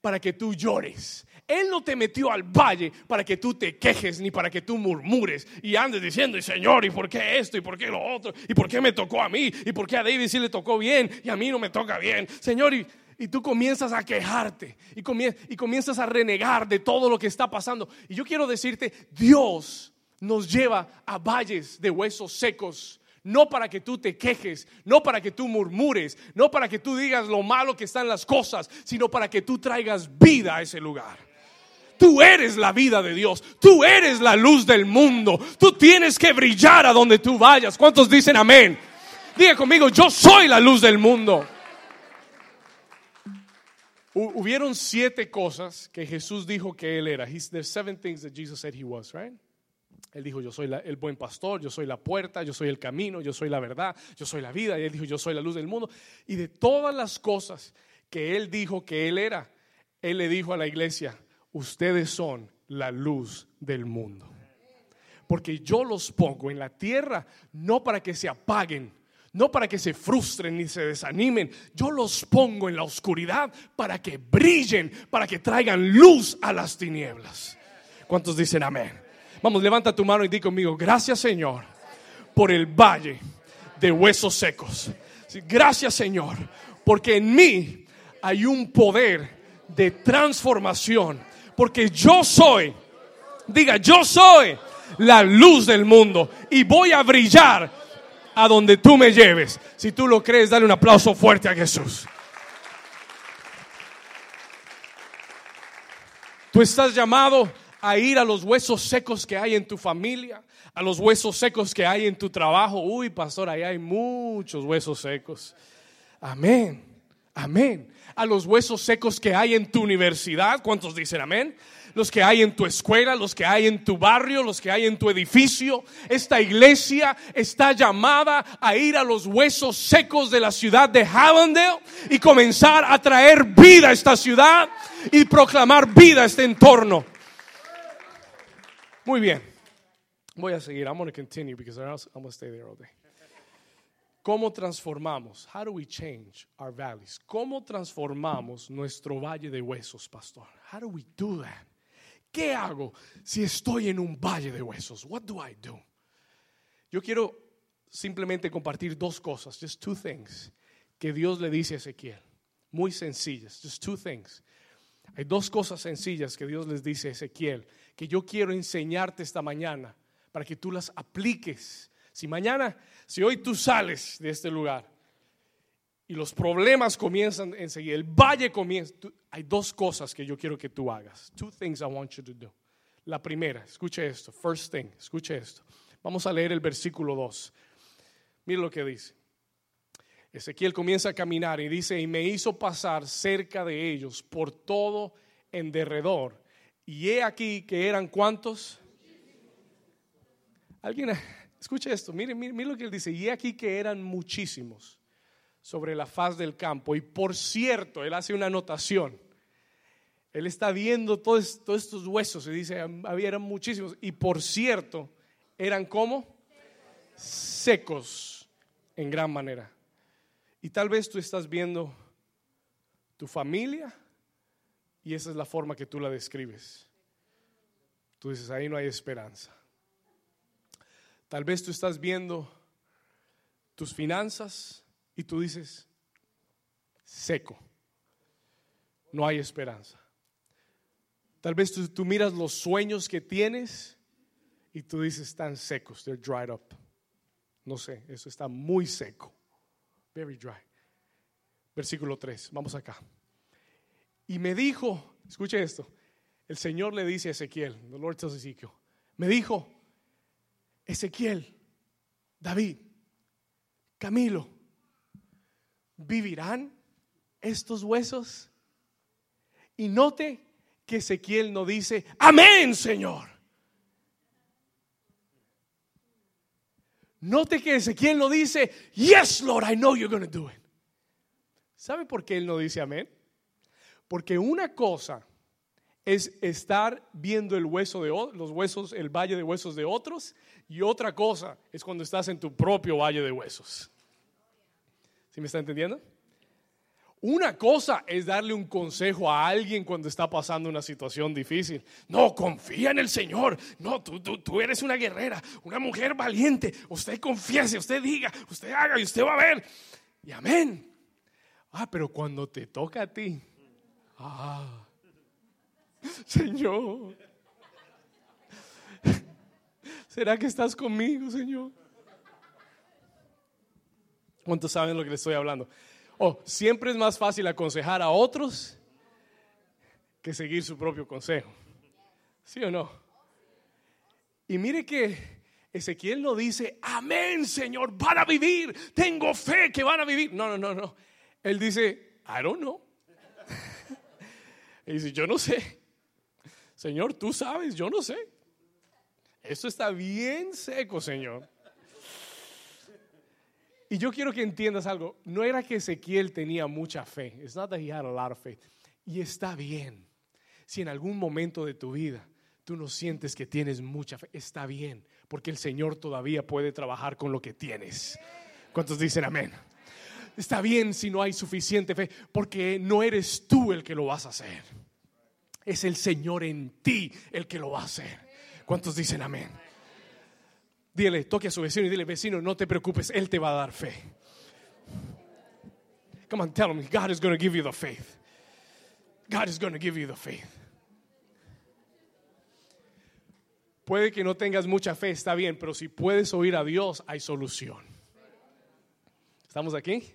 para que tú llores. Él no te metió al valle para que tú te quejes ni para que tú murmures y andes diciendo, Señor, ¿y por qué esto? ¿Y por qué lo otro? ¿Y por qué me tocó a mí? ¿Y por qué a David sí le tocó bien y a mí no me toca bien? Señor, y, y tú comienzas a quejarte y, y comienzas a renegar de todo lo que está pasando. Y yo quiero decirte, Dios nos lleva a valles de huesos secos no para que tú te quejes, no para que tú murmures, no para que tú digas lo malo que están las cosas, sino para que tú traigas vida a ese lugar. Tú eres la vida de Dios, tú eres la luz del mundo, tú tienes que brillar a donde tú vayas. ¿Cuántos dicen amén? Diga conmigo, yo soy la luz del mundo. Hubieron siete cosas que Jesús dijo que él era. There's seven things that Jesus said he was, right? Él dijo, yo soy el buen pastor, yo soy la puerta, yo soy el camino, yo soy la verdad, yo soy la vida. Y él dijo, yo soy la luz del mundo. Y de todas las cosas que él dijo que él era, él le dijo a la iglesia, ustedes son la luz del mundo. Porque yo los pongo en la tierra no para que se apaguen, no para que se frustren ni se desanimen. Yo los pongo en la oscuridad para que brillen, para que traigan luz a las tinieblas. ¿Cuántos dicen amén? Vamos, levanta tu mano y di conmigo, gracias Señor por el valle de huesos secos. Gracias Señor, porque en mí hay un poder de transformación. Porque yo soy, diga, yo soy la luz del mundo y voy a brillar a donde tú me lleves. Si tú lo crees, dale un aplauso fuerte a Jesús. Tú estás llamado a ir a los huesos secos que hay en tu familia, a los huesos secos que hay en tu trabajo. Uy, pastor, ahí hay muchos huesos secos. Amén, amén. A los huesos secos que hay en tu universidad. ¿Cuántos dicen amén? Los que hay en tu escuela, los que hay en tu barrio, los que hay en tu edificio. Esta iglesia está llamada a ir a los huesos secos de la ciudad de Havendale y comenzar a traer vida a esta ciudad y proclamar vida a este entorno. Muy bien. Voy a seguir. I'm going to continue because I'm going to stay there all day. ¿Cómo transformamos? How do we change our valleys? ¿Cómo transformamos nuestro valle de huesos, pastor? How do we do that? ¿Qué hago si estoy en un valle de huesos? What do I do? Yo quiero simplemente compartir dos cosas, just two things, que Dios le dice a Ezequiel. Muy sencillas, just two things. Hay dos cosas sencillas que Dios les dice a Ezequiel que yo quiero enseñarte esta mañana para que tú las apliques. Si mañana, si hoy tú sales de este lugar y los problemas comienzan enseguida, el valle comienza, hay dos cosas que yo quiero que tú hagas. Two things I want you to do. La primera, escuche esto, first thing, escuche esto. Vamos a leer el versículo 2. Mira lo que dice. Ezequiel comienza a caminar y dice, y me hizo pasar cerca de ellos por todo en derredor. Y he aquí que eran cuantos. Alguien, escucha esto, mire, mire, lo que él dice, y he aquí que eran muchísimos sobre la faz del campo. Y por cierto, él hace una anotación. Él está viendo todos, todos estos huesos y dice, había muchísimos. Y por cierto, eran como secos en gran manera. Y tal vez tú estás viendo tu familia y esa es la forma que tú la describes. Tú dices, ahí no hay esperanza. Tal vez tú estás viendo tus finanzas y tú dices, seco, no hay esperanza. Tal vez tú, miras los sueños que tienes y tú dices, están secos, they're dried up. No sé, eso está muy seco. Very dry. Versículo 3, vamos acá. Y me dijo, escuche esto, el Señor le dice a Ezequiel, the Lord tells Ezekiel, me dijo, Ezequiel, David, Camilo, ¿vivirán estos huesos? Y note que Ezequiel no dice, amén, Señor. Note que Ezequiel no dice, yes, Lord, I know you're going to do it. ¿Sabe por qué él no dice amén? Porque una cosa es estar viendo el hueso de los huesos, el valle de huesos de otros, y otra cosa es cuando estás en tu propio valle de huesos. ¿Sí me está entendiendo? Una cosa es darle un consejo a alguien cuando está pasando una situación difícil. No, confía en el Señor. No, tú, tú, tú eres una guerrera, una mujer valiente. Usted confiese, usted diga, usted haga y usted va a ver. Y amén. Ah, pero cuando te toca a ti, ah, Señor, ¿será que estás conmigo, Señor? ¿Cuántos saben lo que le estoy hablando? Oh, siempre es más fácil aconsejar a otros que seguir su propio consejo. ¿Sí o no? Y mire que Ezequiel no dice, amén, Señor, van a vivir, tengo fe que van a vivir. No, no, no, no. Él dice, I don't know. y dice, yo no sé. Señor, tú sabes, yo no sé. Esto está bien seco, Señor. Y yo quiero que entiendas algo. No era que Ezequiel tenía mucha fe. It's not that he had a lot of faith. Y está bien. Si en algún momento de tu vida tú no sientes que tienes mucha fe, está bien. Porque el Señor todavía puede trabajar con lo que tienes. ¿Cuántos dicen amén? Está bien si no hay suficiente fe. Porque no eres tú el que lo vas a hacer. Es el Señor en ti el que lo va a hacer. ¿Cuántos dicen amén? Dile, toque a su vecino y dile, vecino, no te preocupes, Él te va a dar fe. Come on, tell him, God is going to give you the faith. God is going to give you the faith. Puede que no tengas mucha fe, está bien, pero si puedes oír a Dios, hay solución. ¿Estamos aquí?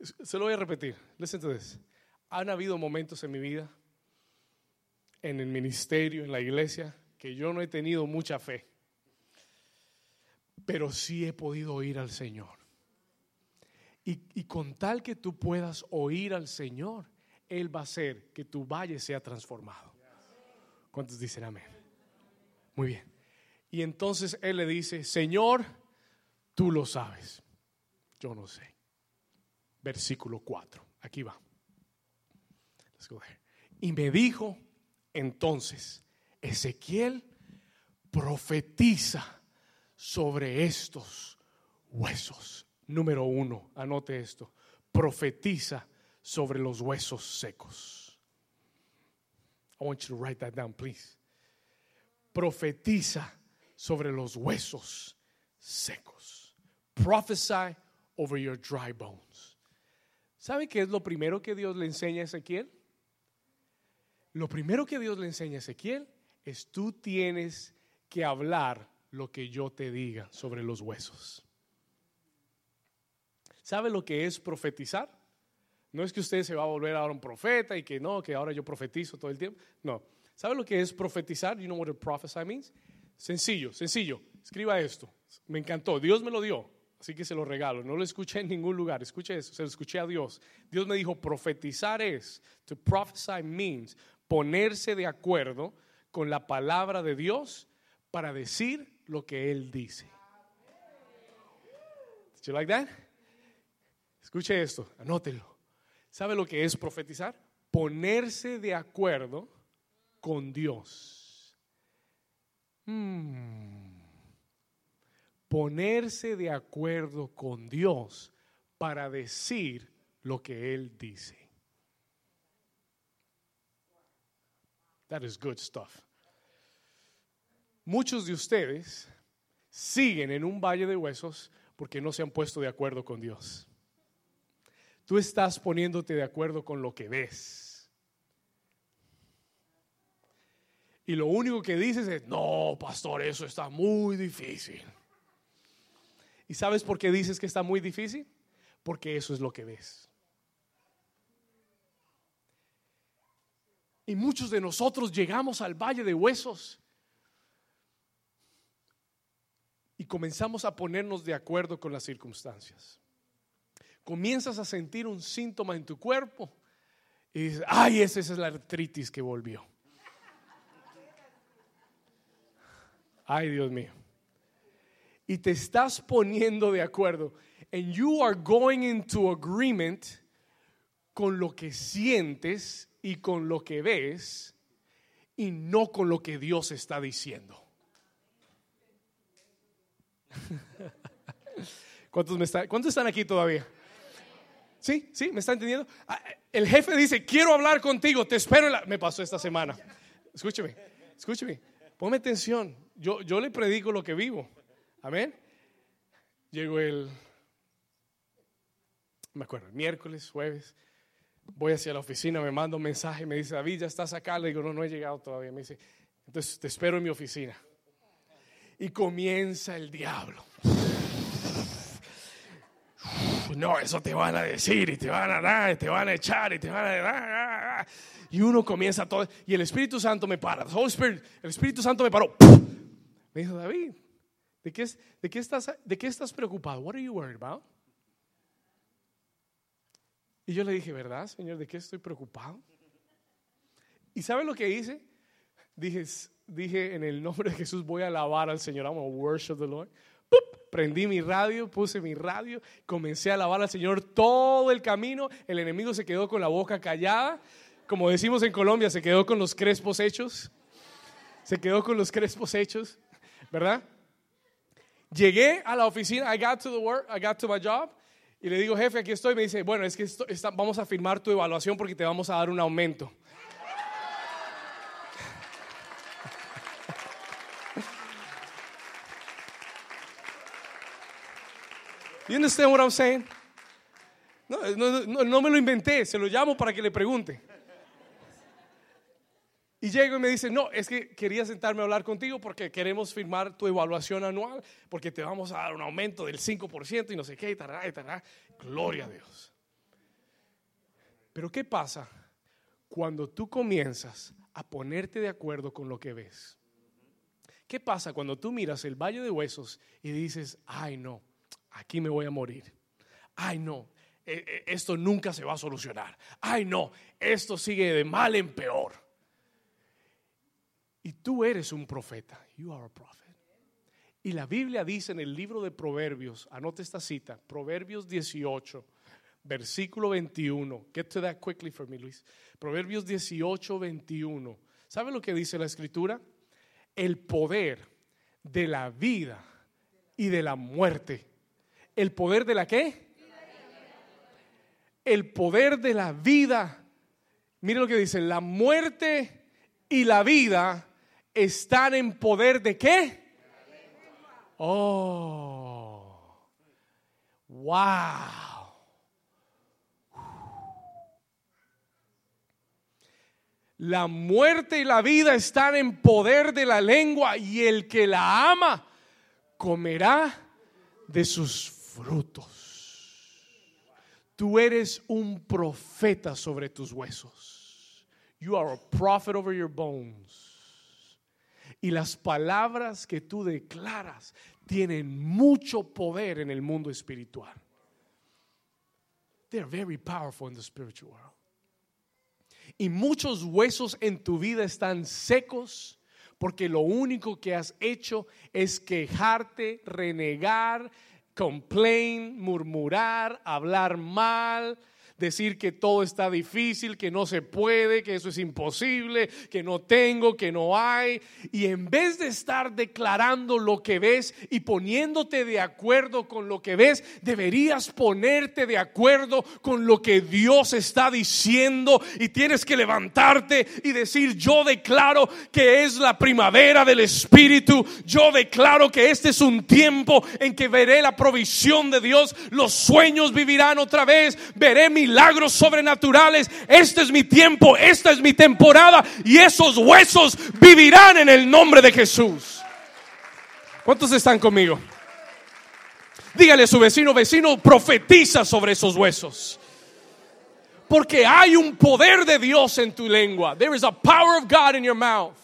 Se lo voy a repetir. Listen to this. Han habido momentos en mi vida, en el ministerio, en la iglesia, que yo no he tenido mucha fe pero sí he podido oír al Señor. Y, con tal que tú puedas oír al Señor, Él va a hacer que tu valle sea transformado. ¿Cuántos dicen amén? Muy bien. Y entonces Él le dice, Señor, tú lo sabes. Yo no sé. Versículo 4. Aquí va. Y me dijo entonces, Ezequiel profetiza sobre estos huesos. Número uno, anote esto, profetiza sobre los huesos secos. I want you to write that down, please. Profetiza sobre los huesos secos. Prophesy over your dry bones. ¿Sabe qué es lo primero que Dios le enseña a Ezequiel? Lo primero que Dios le enseña a Ezequiel es tú tienes que hablar lo que yo te diga sobre los huesos. ¿Sabe lo que es profetizar? No es que usted se va a volver ahora un profeta y que no, que ahora yo profetizo todo el tiempo. No. ¿Sabe lo que es profetizar? You know what a prophesy means? Sencillo, sencillo. Escriba esto. Me encantó. Dios me lo dio. Así que se lo regalo. No lo escuché en ningún lugar. Escuche eso. Se lo escuché a Dios. Dios me dijo, profetizar es, to prophesy means, ponerse de acuerdo con la palabra de Dios para decir lo que Él dice. Did you like that? Escuche esto, anótelo. ¿Sabe lo que es profetizar? Ponerse de acuerdo con Dios. Hmm. Ponerse de acuerdo con Dios para decir lo que Él dice. That is good stuff. Muchos de ustedes siguen en un valle de huesos porque no se han puesto de acuerdo con Dios. Tú estás poniéndote de acuerdo con lo que ves. Y lo único que dices es, no, pastor, eso está muy difícil. ¿Y sabes por qué dices que está muy difícil? Porque eso es lo que ves. Y muchos de nosotros llegamos al valle de huesos y comenzamos a ponernos de acuerdo con las circunstancias. Comienzas a sentir un síntoma en tu cuerpo y dices, ay, esa es la artritis que volvió. Ay, Dios mío. Y te estás poniendo de acuerdo. And you are going into agreement con lo que sientes y con lo que ves y no con lo que Dios está diciendo. ¿Cuántos, están, ¿Cuántos están aquí todavía? ¿Sí? ¿Sí? ¿Me está entendiendo? Ah, El jefe dice, quiero hablar contigo, te espero. en la-". Me pasó esta semana. Escúcheme, escúcheme. Ponme atención. Yo, yo le predico lo que vivo. Amén. Llegó el, me acuerdo, miércoles, jueves. Voy hacia la oficina, me manda un mensaje, me dice, David, ¿ya estás acá? Le digo, no, no he llegado todavía. Me dice, entonces te espero en mi oficina. Y comienza el diablo. No, eso te van a decir y te van a dar, y te van a echar y te van a dar. Y uno comienza todo. Y el Espíritu Santo me para. Spirit, el Espíritu Santo me paró. Me dijo, David, ¿de qué, de qué estás, ¿de qué estás preocupado? What are you worried about? Y yo le dije, ¿verdad, Señor? ¿De qué estoy preocupado? ¿Y sabe lo que hice? Dije, dije, en el nombre de Jesús voy a alabar al Señor. I'm gonna worship the Lord. ¡Pup! Prendí mi radio, puse mi radio, comencé a alabar al Señor todo el camino. El enemigo se quedó con la boca callada. Como decimos en Colombia, se quedó con los crespos hechos. Se quedó con los crespos hechos, ¿verdad? Llegué a la oficina, I got to the work, I got to my job, y le digo, jefe, aquí estoy. Me dice, bueno, es que vamos a firmar tu evaluación porque te vamos a dar un aumento. You understand what I'm saying? No, no, no, no me lo inventé, se lo llamo para que le pregunte. Y llego y me dice, no, es que quería sentarme a hablar contigo porque queremos firmar tu evaluación anual, porque te vamos a dar un aumento del 5% y no sé qué, y tará, y tará. Gloria a Dios. Pero ¿qué pasa cuando tú comienzas a ponerte de acuerdo con lo que ves? ¿Qué pasa cuando tú miras el valle de huesos y dices, ay no, aquí me voy a morir? Ay no, eh, eh, esto nunca se va a solucionar. Ay no, esto sigue de mal en peor. Y tú eres un profeta. You are a prophet. Y la Biblia dice en el libro de Proverbios, anote esta cita, Proverbios 18, versículo 21. Get to that quickly for me, Luis. Proverbios 18, 21. ¿Sabe lo que dice la escritura? El poder de la vida y de la muerte. ¿El poder de la qué? El poder de la vida. Mire lo que dice, la muerte y la vida están en poder de qué? Oh, wow. La muerte y la vida están en poder de la lengua y el que la ama comerá de sus frutos. Tú eres un profeta sobre tus huesos. You are a prophet over your bones. Y las palabras que tú declaras tienen mucho poder en el mundo espiritual. They're very powerful in the spiritual world. Y muchos huesos en tu vida están secos porque lo único que has hecho es quejarte, renegar, complain, murmurar, hablar mal, decir que todo está difícil, que no se puede, que eso es imposible, que no tengo, que no hay. Y en vez de estar declarando lo que ves y poniéndote de acuerdo con lo que ves, deberías ponerte de acuerdo con lo que Dios está diciendo. Y tienes que levantarte y decir, yo declaro que es la primavera del Espíritu, yo declaro que este es un tiempo en que veré la provisión de Dios, los sueños vivirán otra vez, veré milagros sobrenaturales, este es mi tiempo, esta es mi temporada y esos huesos vivirán en el nombre de Jesús. ¿Cuántos están conmigo? Dígale a su vecino, vecino, profetiza sobre esos huesos. Porque hay un poder de Dios en tu lengua. There is a power of God in your mouth.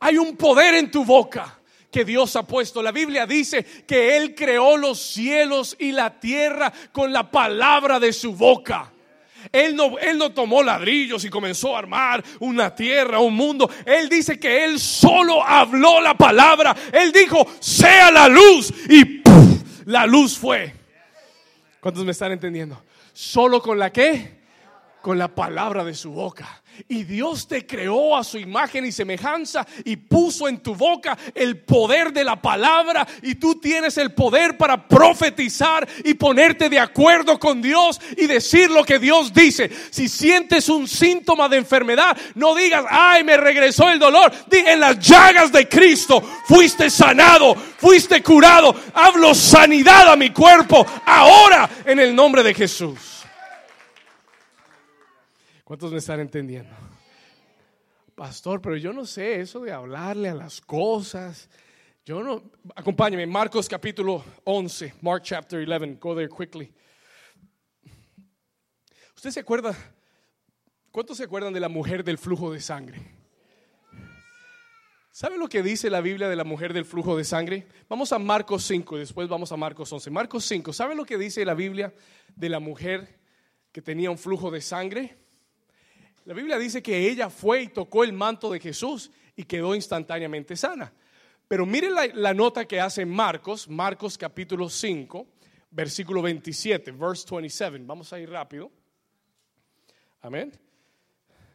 Hay un poder en tu boca que Dios ha puesto. La Biblia dice que Él creó los cielos y la tierra con la palabra de su boca. Él no, él no tomó ladrillos y comenzó a armar una tierra, un mundo. Él dice que Él solo habló la palabra. Él dijo, sea la luz. Y la luz fue. ¿Cuántos me están entendiendo? Solo con la que? Con la palabra de su boca. Y Dios te creó a su imagen y semejanza y puso en tu boca el poder de la palabra y tú tienes el poder para profetizar y ponerte de acuerdo con Dios y decir lo que Dios dice. Si sientes un síntoma de enfermedad, no digas, ay, me regresó el dolor. Diga, en las llagas de Cristo fuiste sanado, fuiste curado. Hablo sanidad a mi cuerpo ahora en el nombre de Jesús. ¿Cuántos me están entendiendo? Pastor, pero yo no sé eso de hablarle a las cosas. Yo no, acompáñeme, Marcos capítulo 11, Mark chapter 11, go there quickly. ¿Usted se acuerda? ¿Cuántos se acuerdan de la mujer del flujo de sangre? ¿Sabe lo que dice la Biblia de la mujer del flujo de sangre? Vamos a Marcos 5 y después vamos a Marcos 11. Marcos 5, ¿sabe lo que dice la Biblia de la mujer que tenía un flujo de sangre? La Biblia dice que ella fue y tocó el manto de Jesús y quedó instantáneamente sana. Pero miren la, nota que hace Marcos, Marcos capítulo 5, versículo 27, verse 27. Vamos a ir rápido. Amén.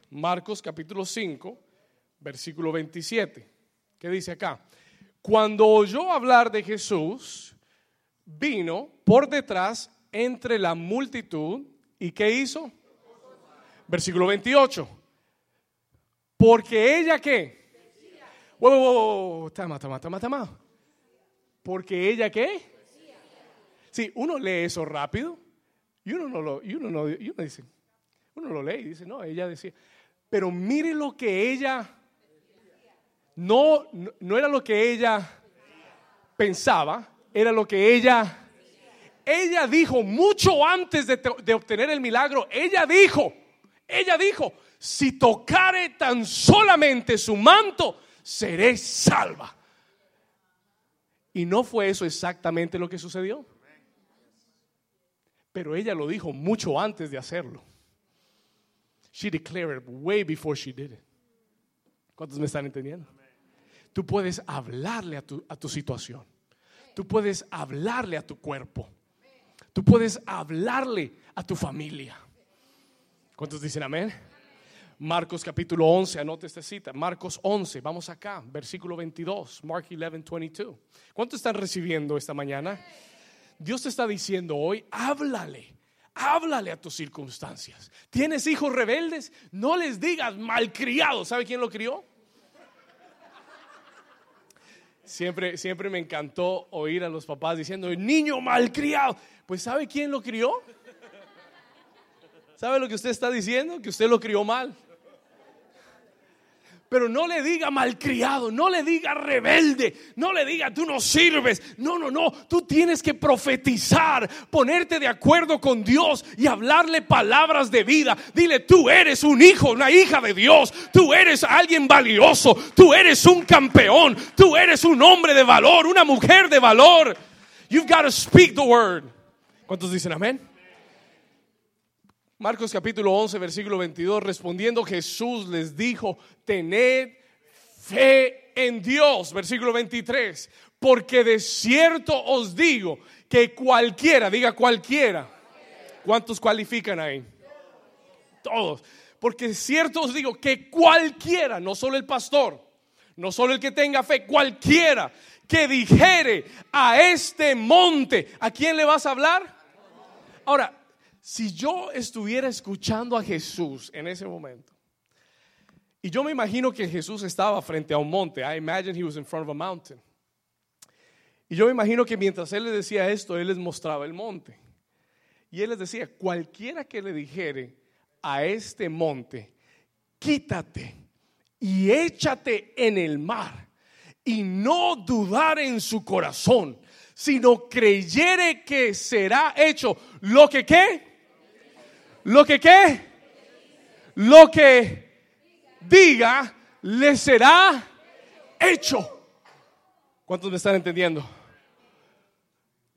Marcos capítulo 5, versículo 27. ¿Qué dice acá? Cuando oyó hablar de Jesús, vino por detrás entre la multitud y ¿qué hizo? Versículo 28. Porque ella qué? Wow, tama, tama, tama, tama. Porque ella qué? Sí, uno lee eso rápido y uno no lo, y uno no, y uno dice, uno lo lee y dice, no, ella decía, pero mire lo que ella, no, no, era lo que ella pensaba, era lo que ella, ella dijo mucho antes de, de obtener el milagro, ella dijo, ella dijo, si tocare tan solamente su manto, seré salva. Y no fue eso exactamente lo que sucedió. Pero ella lo dijo mucho antes de hacerlo. She declared way before she did it. ¿Cuántos me están entendiendo? Tú puedes hablarle a tu, a tu situación. Tú puedes hablarle a tu cuerpo. Tú puedes hablarle a tu familia. ¿Cuántos dicen amén? Marcos capítulo 11, anote esta cita. Marcos 11, vamos acá, versículo 22. Mark 11, 22. ¿Cuántos están recibiendo esta mañana? Dios te está diciendo hoy, háblale. Háblale a tus circunstancias. ¿Tienes hijos rebeldes? No les digas malcriados. ¿Sabe quién lo crió? Siempre, siempre me encantó oír a los papás diciendo, niño malcriado. Pues ¿sabe quién lo crió? ¿Sabe lo que usted está diciendo? Que usted lo crió mal. Pero no le diga malcriado, no le diga rebelde, no le diga tú no sirves. No, no, no. Tú tienes que profetizar, ponerte de acuerdo con Dios y hablarle palabras de vida. Dile, tú eres un hijo, una hija de Dios. Tú eres alguien valioso. Tú eres un campeón. Tú eres un hombre de valor, una mujer de valor. You've got to speak the word. ¿Cuántos dicen amén? Marcos capítulo 11, versículo 22, respondiendo Jesús les dijo, tened fe en Dios, versículo 23, porque de cierto os digo que cualquiera, diga cualquiera, ¿cuántos cualifican ahí? Todos, porque de cierto os digo que cualquiera, no solo el pastor, no solo el que tenga fe, cualquiera que dijere a este monte, ¿a quién le vas a hablar? Ahora, si yo estuviera escuchando a Jesús en ese momento, y yo me imagino que Jesús estaba frente a un monte, I imagine he was in front of a mountain. Y yo me imagino que mientras él les decía esto, él les mostraba el monte. Y él les decía, cualquiera que le dijere a este monte, quítate y échate en el mar, y no dudar en su corazón, sino creyere que será hecho lo que qué lo que qué, lo que diga, le será hecho. ¿Cuántos me están entendiendo?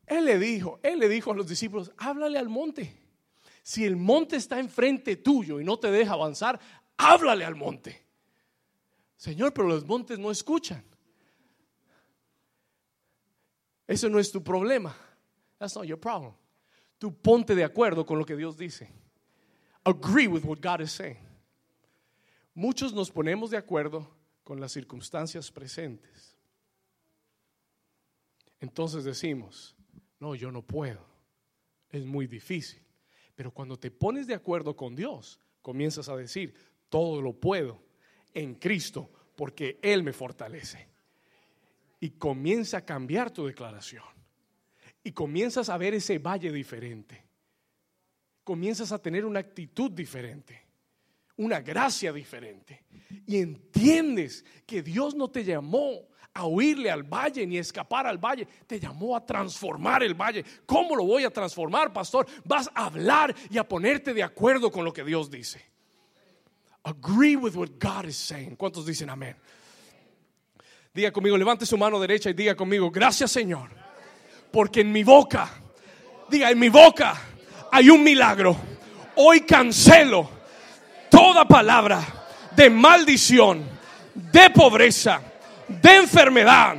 Él le dijo, él le dijo a los discípulos, háblale al monte. Si el monte está enfrente tuyo y no te deja avanzar, háblale al monte. Señor, pero los montes no escuchan. Eso no es tu problema. That's not your problem. Tú ponte de acuerdo con lo que Dios dice. Agree with what God is saying. Muchos nos ponemos de acuerdo con las circunstancias presentes. Entonces decimos, no, yo no puedo, es muy difícil. Pero cuando te pones de acuerdo con Dios, comienzas a decir, todo lo puedo en Cristo, porque Él me fortalece. Y comienza a cambiar tu declaración. Y comienzas a ver ese valle diferente. Comienzas a tener una actitud diferente una gracia diferente. Y entiendes que Dios no te llamó a huirle al valle ni a escapar al valle, te llamó a transformar el valle. ¿Cómo lo voy a transformar, pastor? Vas a hablar y a ponerte de acuerdo con lo que Dios dice. Agree with what God is saying. ¿Cuántos dicen amén? Diga conmigo, levante su mano derecha y diga conmigo, gracias Señor, porque en mi boca, diga, en mi boca hay un milagro. Hoy cancelo toda palabra de maldición, de pobreza, de enfermedad,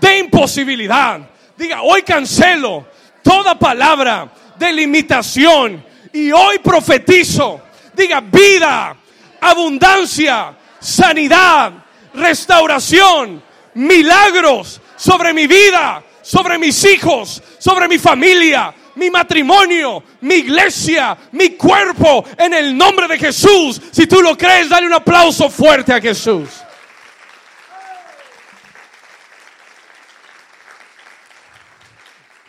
de imposibilidad. Diga, hoy cancelo toda palabra de limitación y hoy profetizo. Diga, vida, abundancia, sanidad, restauración, milagros sobre mi vida, sobre mis hijos, sobre mi familia, mi matrimonio, mi iglesia, mi cuerpo, en el nombre de Jesús. Si tú lo crees, dale un aplauso fuerte a Jesús.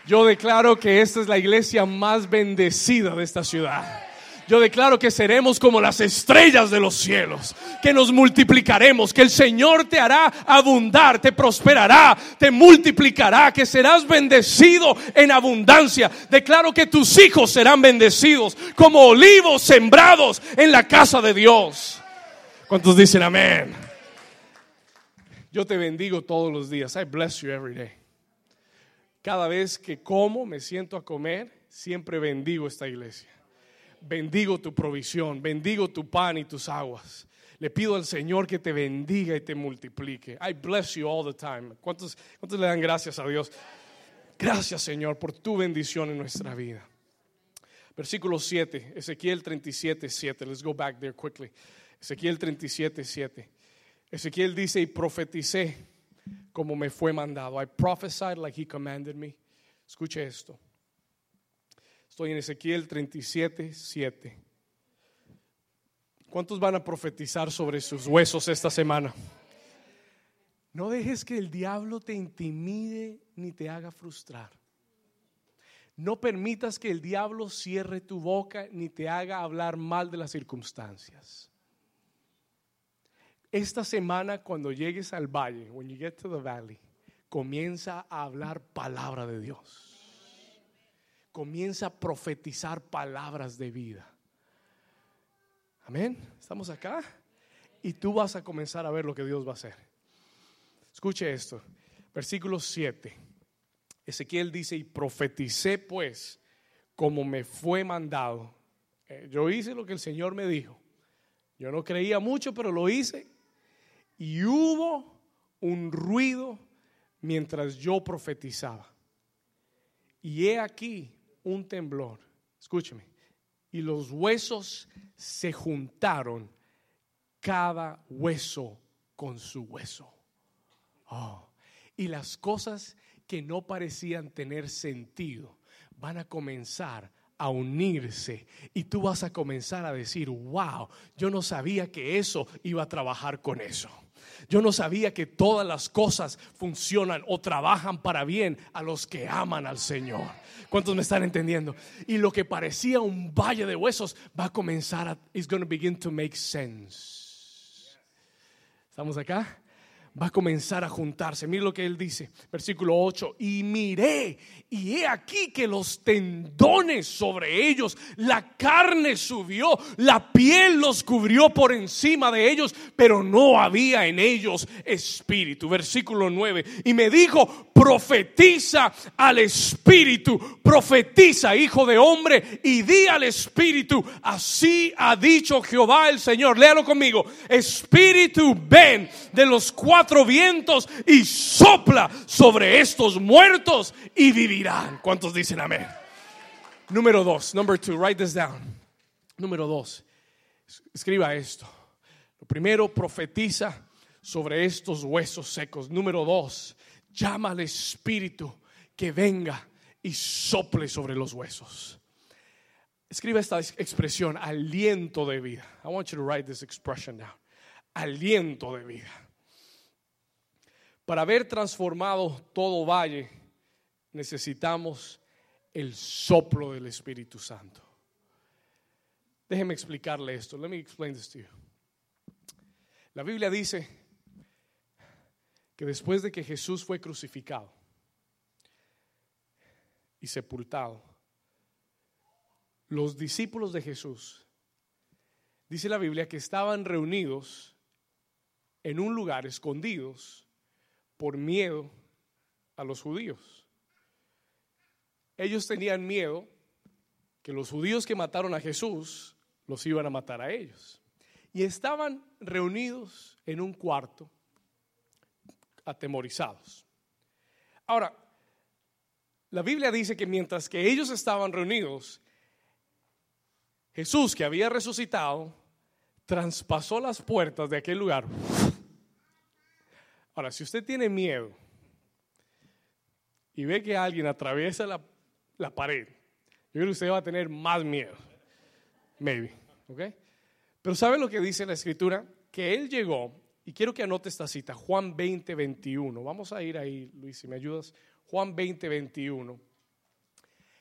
Yo declaro que esta es la iglesia más bendecida de esta ciudad. Yo declaro que seremos como las estrellas de los cielos, que nos multiplicaremos, que el Señor te hará abundar, te prosperará, te multiplicará, que serás bendecido en abundancia. Declaro que tus hijos serán bendecidos como olivos sembrados en la casa de Dios. ¿Cuántos dicen amén? Yo te bendigo todos los días. I bless you every day. Cada vez que como, me siento a comer, siempre bendigo esta iglesia bendigo tu provisión, bendigo tu pan y tus aguas. Le pido al Señor que te bendiga y te multiplique. I bless you all the time. ¿Cuántos, cuántos le dan gracias a Dios? Gracias, Señor, por tu bendición en nuestra vida. Versículo 7, Ezequiel 37, 7. Let's go back there quickly. Ezequiel 37, 7. Ezequiel dice, y profeticé como me fue mandado. I prophesied like he commanded me. Escuche esto. Estoy en Ezequiel 37, 7. ¿Cuántos van a profetizar sobre sus huesos esta semana? No dejes que el diablo te intimide ni te haga frustrar. No permitas que el diablo cierre tu boca ni te haga hablar mal de las circunstancias. Esta semana cuando llegues al valle, when you get to the valley, comienza a hablar palabra de Dios comienza a profetizar palabras de vida. Amén. ¿Estamos acá? Y tú vas a comenzar a ver lo que Dios va a hacer. Escuche esto. Versículo 7. Ezequiel dice, y profeticé pues como me fue mandado. Eh, yo hice lo que el Señor me dijo. Yo no creía mucho, pero lo hice. Y hubo un ruido mientras yo profetizaba. Y he aquí un temblor. Escúcheme. Y los huesos se juntaron, cada hueso con su hueso. Oh. Y las cosas que no parecían tener sentido van a comenzar a unirse y tú vas a comenzar a decir, wow, yo no sabía que eso iba a trabajar con eso. Yo no sabía que todas las cosas funcionan o trabajan para bien a los que aman al Señor. ¿Cuántos me están entendiendo? Y lo que parecía un valle de huesos va a comenzar a, is going to begin to make sense. ¿Estamos acá? Va a comenzar a juntarse. Mire lo que él dice, versículo 8, y miré, y he aquí que los tendones sobre ellos, la carne subió, la piel los cubrió por encima de ellos, pero no había en ellos espíritu. Versículo 9, y me dijo, profetiza al espíritu, profetiza, hijo de hombre, y di al espíritu, así ha dicho Jehová el Señor. Léalo conmigo, espíritu, ven de los cuatro vientos y sopla sobre estos muertos y vivirán. ¿Cuántos dicen amén? Número dos, number two, write this down. Número dos, escriba esto. Lo primero, profetiza sobre estos huesos secos. Número dos, llama al Espíritu que venga y sople sobre los huesos. Escriba esta expresión, aliento de vida. I want you to write this expression down. Aliento de vida. Para haber transformado todo valle, necesitamos el soplo del Espíritu Santo. Déjeme explicarle esto. Let me explain this to you. La Biblia dice que después de que Jesús fue crucificado y sepultado, los discípulos de Jesús, dice la Biblia, que estaban reunidos en un lugar, escondidos, por miedo a los judíos. Ellos tenían miedo que los judíos que mataron a Jesús los iban a matar a ellos. Y estaban reunidos en un cuarto, atemorizados. Ahora, la Biblia dice que mientras que ellos estaban reunidos, Jesús, que había resucitado, traspasó las puertas de aquel lugar. Ahora, si usted tiene miedo y ve que alguien atraviesa la, la pared, yo creo que usted va a tener más miedo. Maybe. ¿Ok? Pero ¿sabe lo que dice la escritura? Que él llegó, y quiero que anote esta cita, Juan 20, 21. Vamos a ir ahí, Luis, si me ayudas. Juan 20, 21.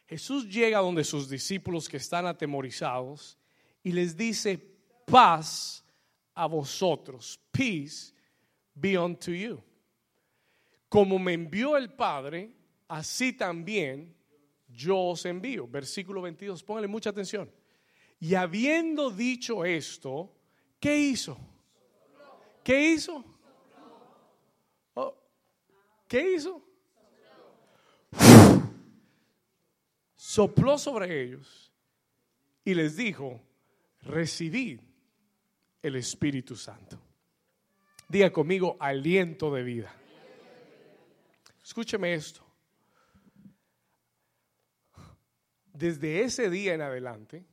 Jesús llega donde sus discípulos que están atemorizados y les dice, paz a vosotros, peace be unto you. Como me envió el Padre, así también yo os envío. Versículo 22, póngale mucha atención. Y habiendo dicho esto, ¿qué hizo? ¿Qué hizo? Oh, ¿Qué hizo? Sopló sobre ellos y les dijo, recibid el Espíritu Santo. Diga conmigo, aliento de vida. Escúcheme esto. Desde ese día en adelante,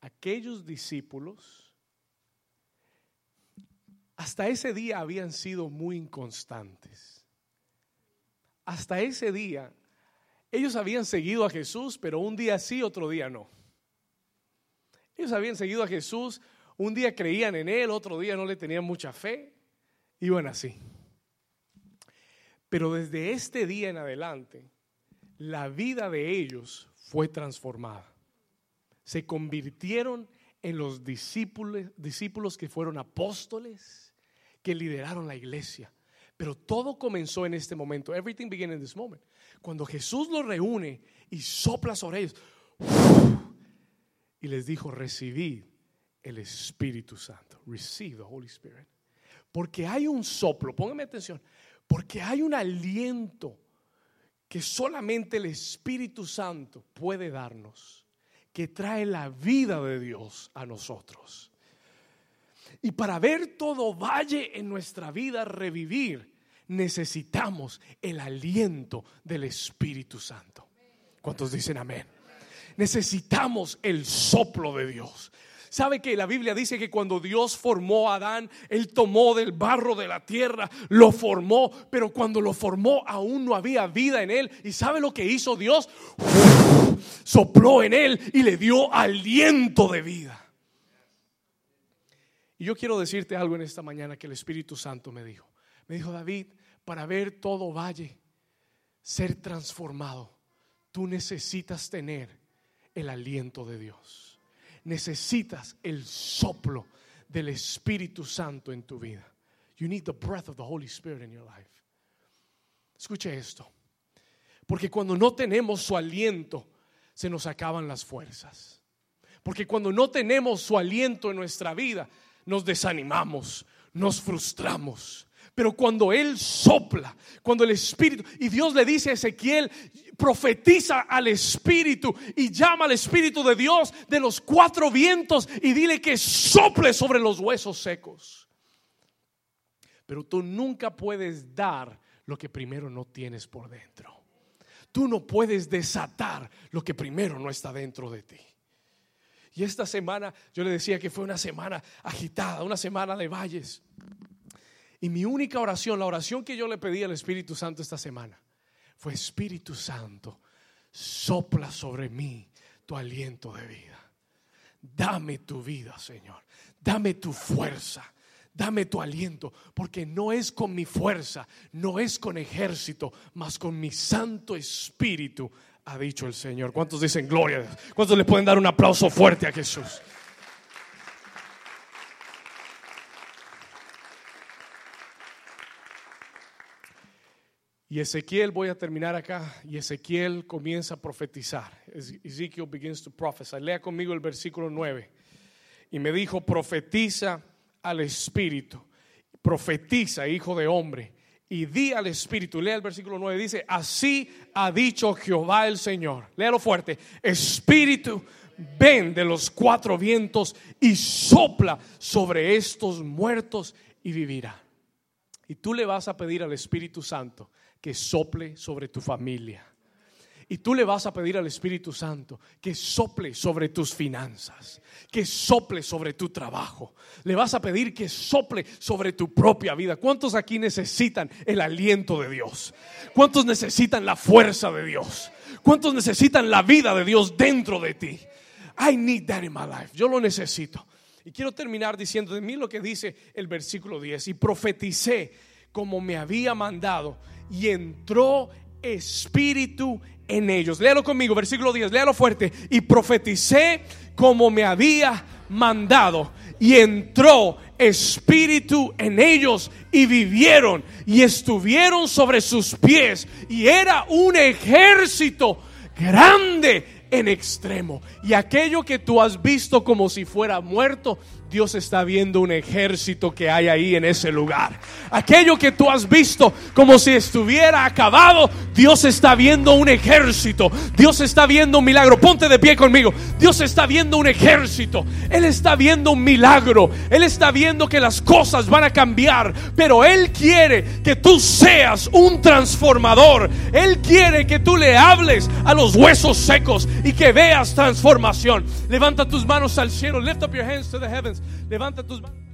aquellos discípulos hasta ese día habían sido muy inconstantes. Hasta ese día ellos habían seguido a Jesús, pero un día sí, otro día no. Ellos habían seguido a Jesús, un día creían en Él, otro día no le tenían mucha fe, iban así. Pero desde este día en adelante, la vida de ellos fue transformada se convirtieron en los discípulos, discípulos que fueron apóstoles, que lideraron la iglesia. Pero todo comenzó en este momento. Everything began in this moment. Cuando Jesús los reúne y sopla sobre ellos y les dijo, recibid el Espíritu Santo. Receive the Holy Spirit. Porque hay un soplo, póngame atención, porque hay un aliento que solamente el Espíritu Santo puede darnos que trae la vida de Dios a nosotros. Y para ver todo valle en nuestra vida revivir, necesitamos el aliento del Espíritu Santo. ¿Cuántos dicen amén? Necesitamos el soplo de Dios. ¿Sabe que la Biblia dice que cuando Dios formó a Adán, Él tomó del barro de la tierra, lo formó, pero cuando lo formó aún no había vida en Él? ¿Y sabe lo que hizo Dios? sopló en Él y le dio aliento de vida. Y yo quiero decirte algo en esta mañana que el Espíritu Santo me dijo. Me dijo David, para ver todo valle ser transformado, tú necesitas tener el aliento de Dios necesitas el soplo del Espíritu Santo en tu vida. You need the breath of the Holy Spirit in your life. Escuche esto. Porque cuando no tenemos su aliento, se nos acaban las fuerzas. Porque cuando no tenemos su aliento en nuestra vida, nos desanimamos, nos frustramos. Pero cuando Él sopla, cuando el Espíritu, y Dios le dice a Ezequiel, profetiza al Espíritu y llama al Espíritu de Dios de los cuatro vientos y dile que sople sobre los huesos secos. Pero tú nunca puedes dar lo que primero no tienes por dentro. Tú no puedes desatar lo que primero no está dentro de ti. Y esta semana yo le decía que fue una semana agitada, una semana de valles. Y mi única oración, la oración que yo le pedí al Espíritu Santo esta semana, fue Espíritu Santo, sopla sobre mí tu aliento de vida. Dame tu vida, Señor. Dame tu fuerza. Dame tu aliento, porque no es con mi fuerza, no es con ejército, mas con mi Santo Espíritu, ha dicho el Señor. ¿Cuántos dicen gloria? ¿Cuántos le pueden dar un aplauso fuerte a Jesús? Y Ezequiel, voy a terminar acá, y Ezequiel comienza a profetizar. Ezekiel begins to prophesy. Lea conmigo el versículo 9. Y me dijo, profetiza al Espíritu, profetiza, hijo de hombre, y di al Espíritu. Lea el versículo 9, dice, así ha dicho Jehová el Señor. Léalo fuerte. Espíritu, ven de los cuatro vientos y sopla sobre estos muertos y vivirá. Y tú le vas a pedir al Espíritu Santo que sople sobre tu familia. Y tú le vas a pedir al Espíritu Santo que sople sobre tus finanzas, que sople sobre tu trabajo. Le vas a pedir que sople sobre tu propia vida. ¿Cuántos aquí necesitan el aliento de Dios? ¿Cuántos necesitan la fuerza de Dios? ¿Cuántos necesitan la vida de Dios dentro de ti? I need that in my life. Yo lo necesito. Y quiero terminar diciendo de mí lo que dice el versículo 10. Y profeticé como me había mandado y entró espíritu en ellos. Léalo conmigo, versículo 10, léalo fuerte. Y profeticé como me había mandado y entró espíritu en ellos y vivieron y estuvieron sobre sus pies y era un ejército grande en extremo. Y aquello que tú has visto como si fuera muerto, Dios está viendo un ejército que hay ahí en ese lugar. Aquello que tú has visto como si estuviera acabado, Dios está viendo un ejército. Dios está viendo un milagro. Ponte de pie conmigo. Dios está viendo un ejército. Él está viendo un milagro. Él está viendo que las cosas van a cambiar. Pero Él quiere que tú seas un transformador. Él quiere que tú le hables a los huesos secos y que veas transformación. Levanta tus manos al cielo. Lift up your hands to the heavens. Levanta tus manos.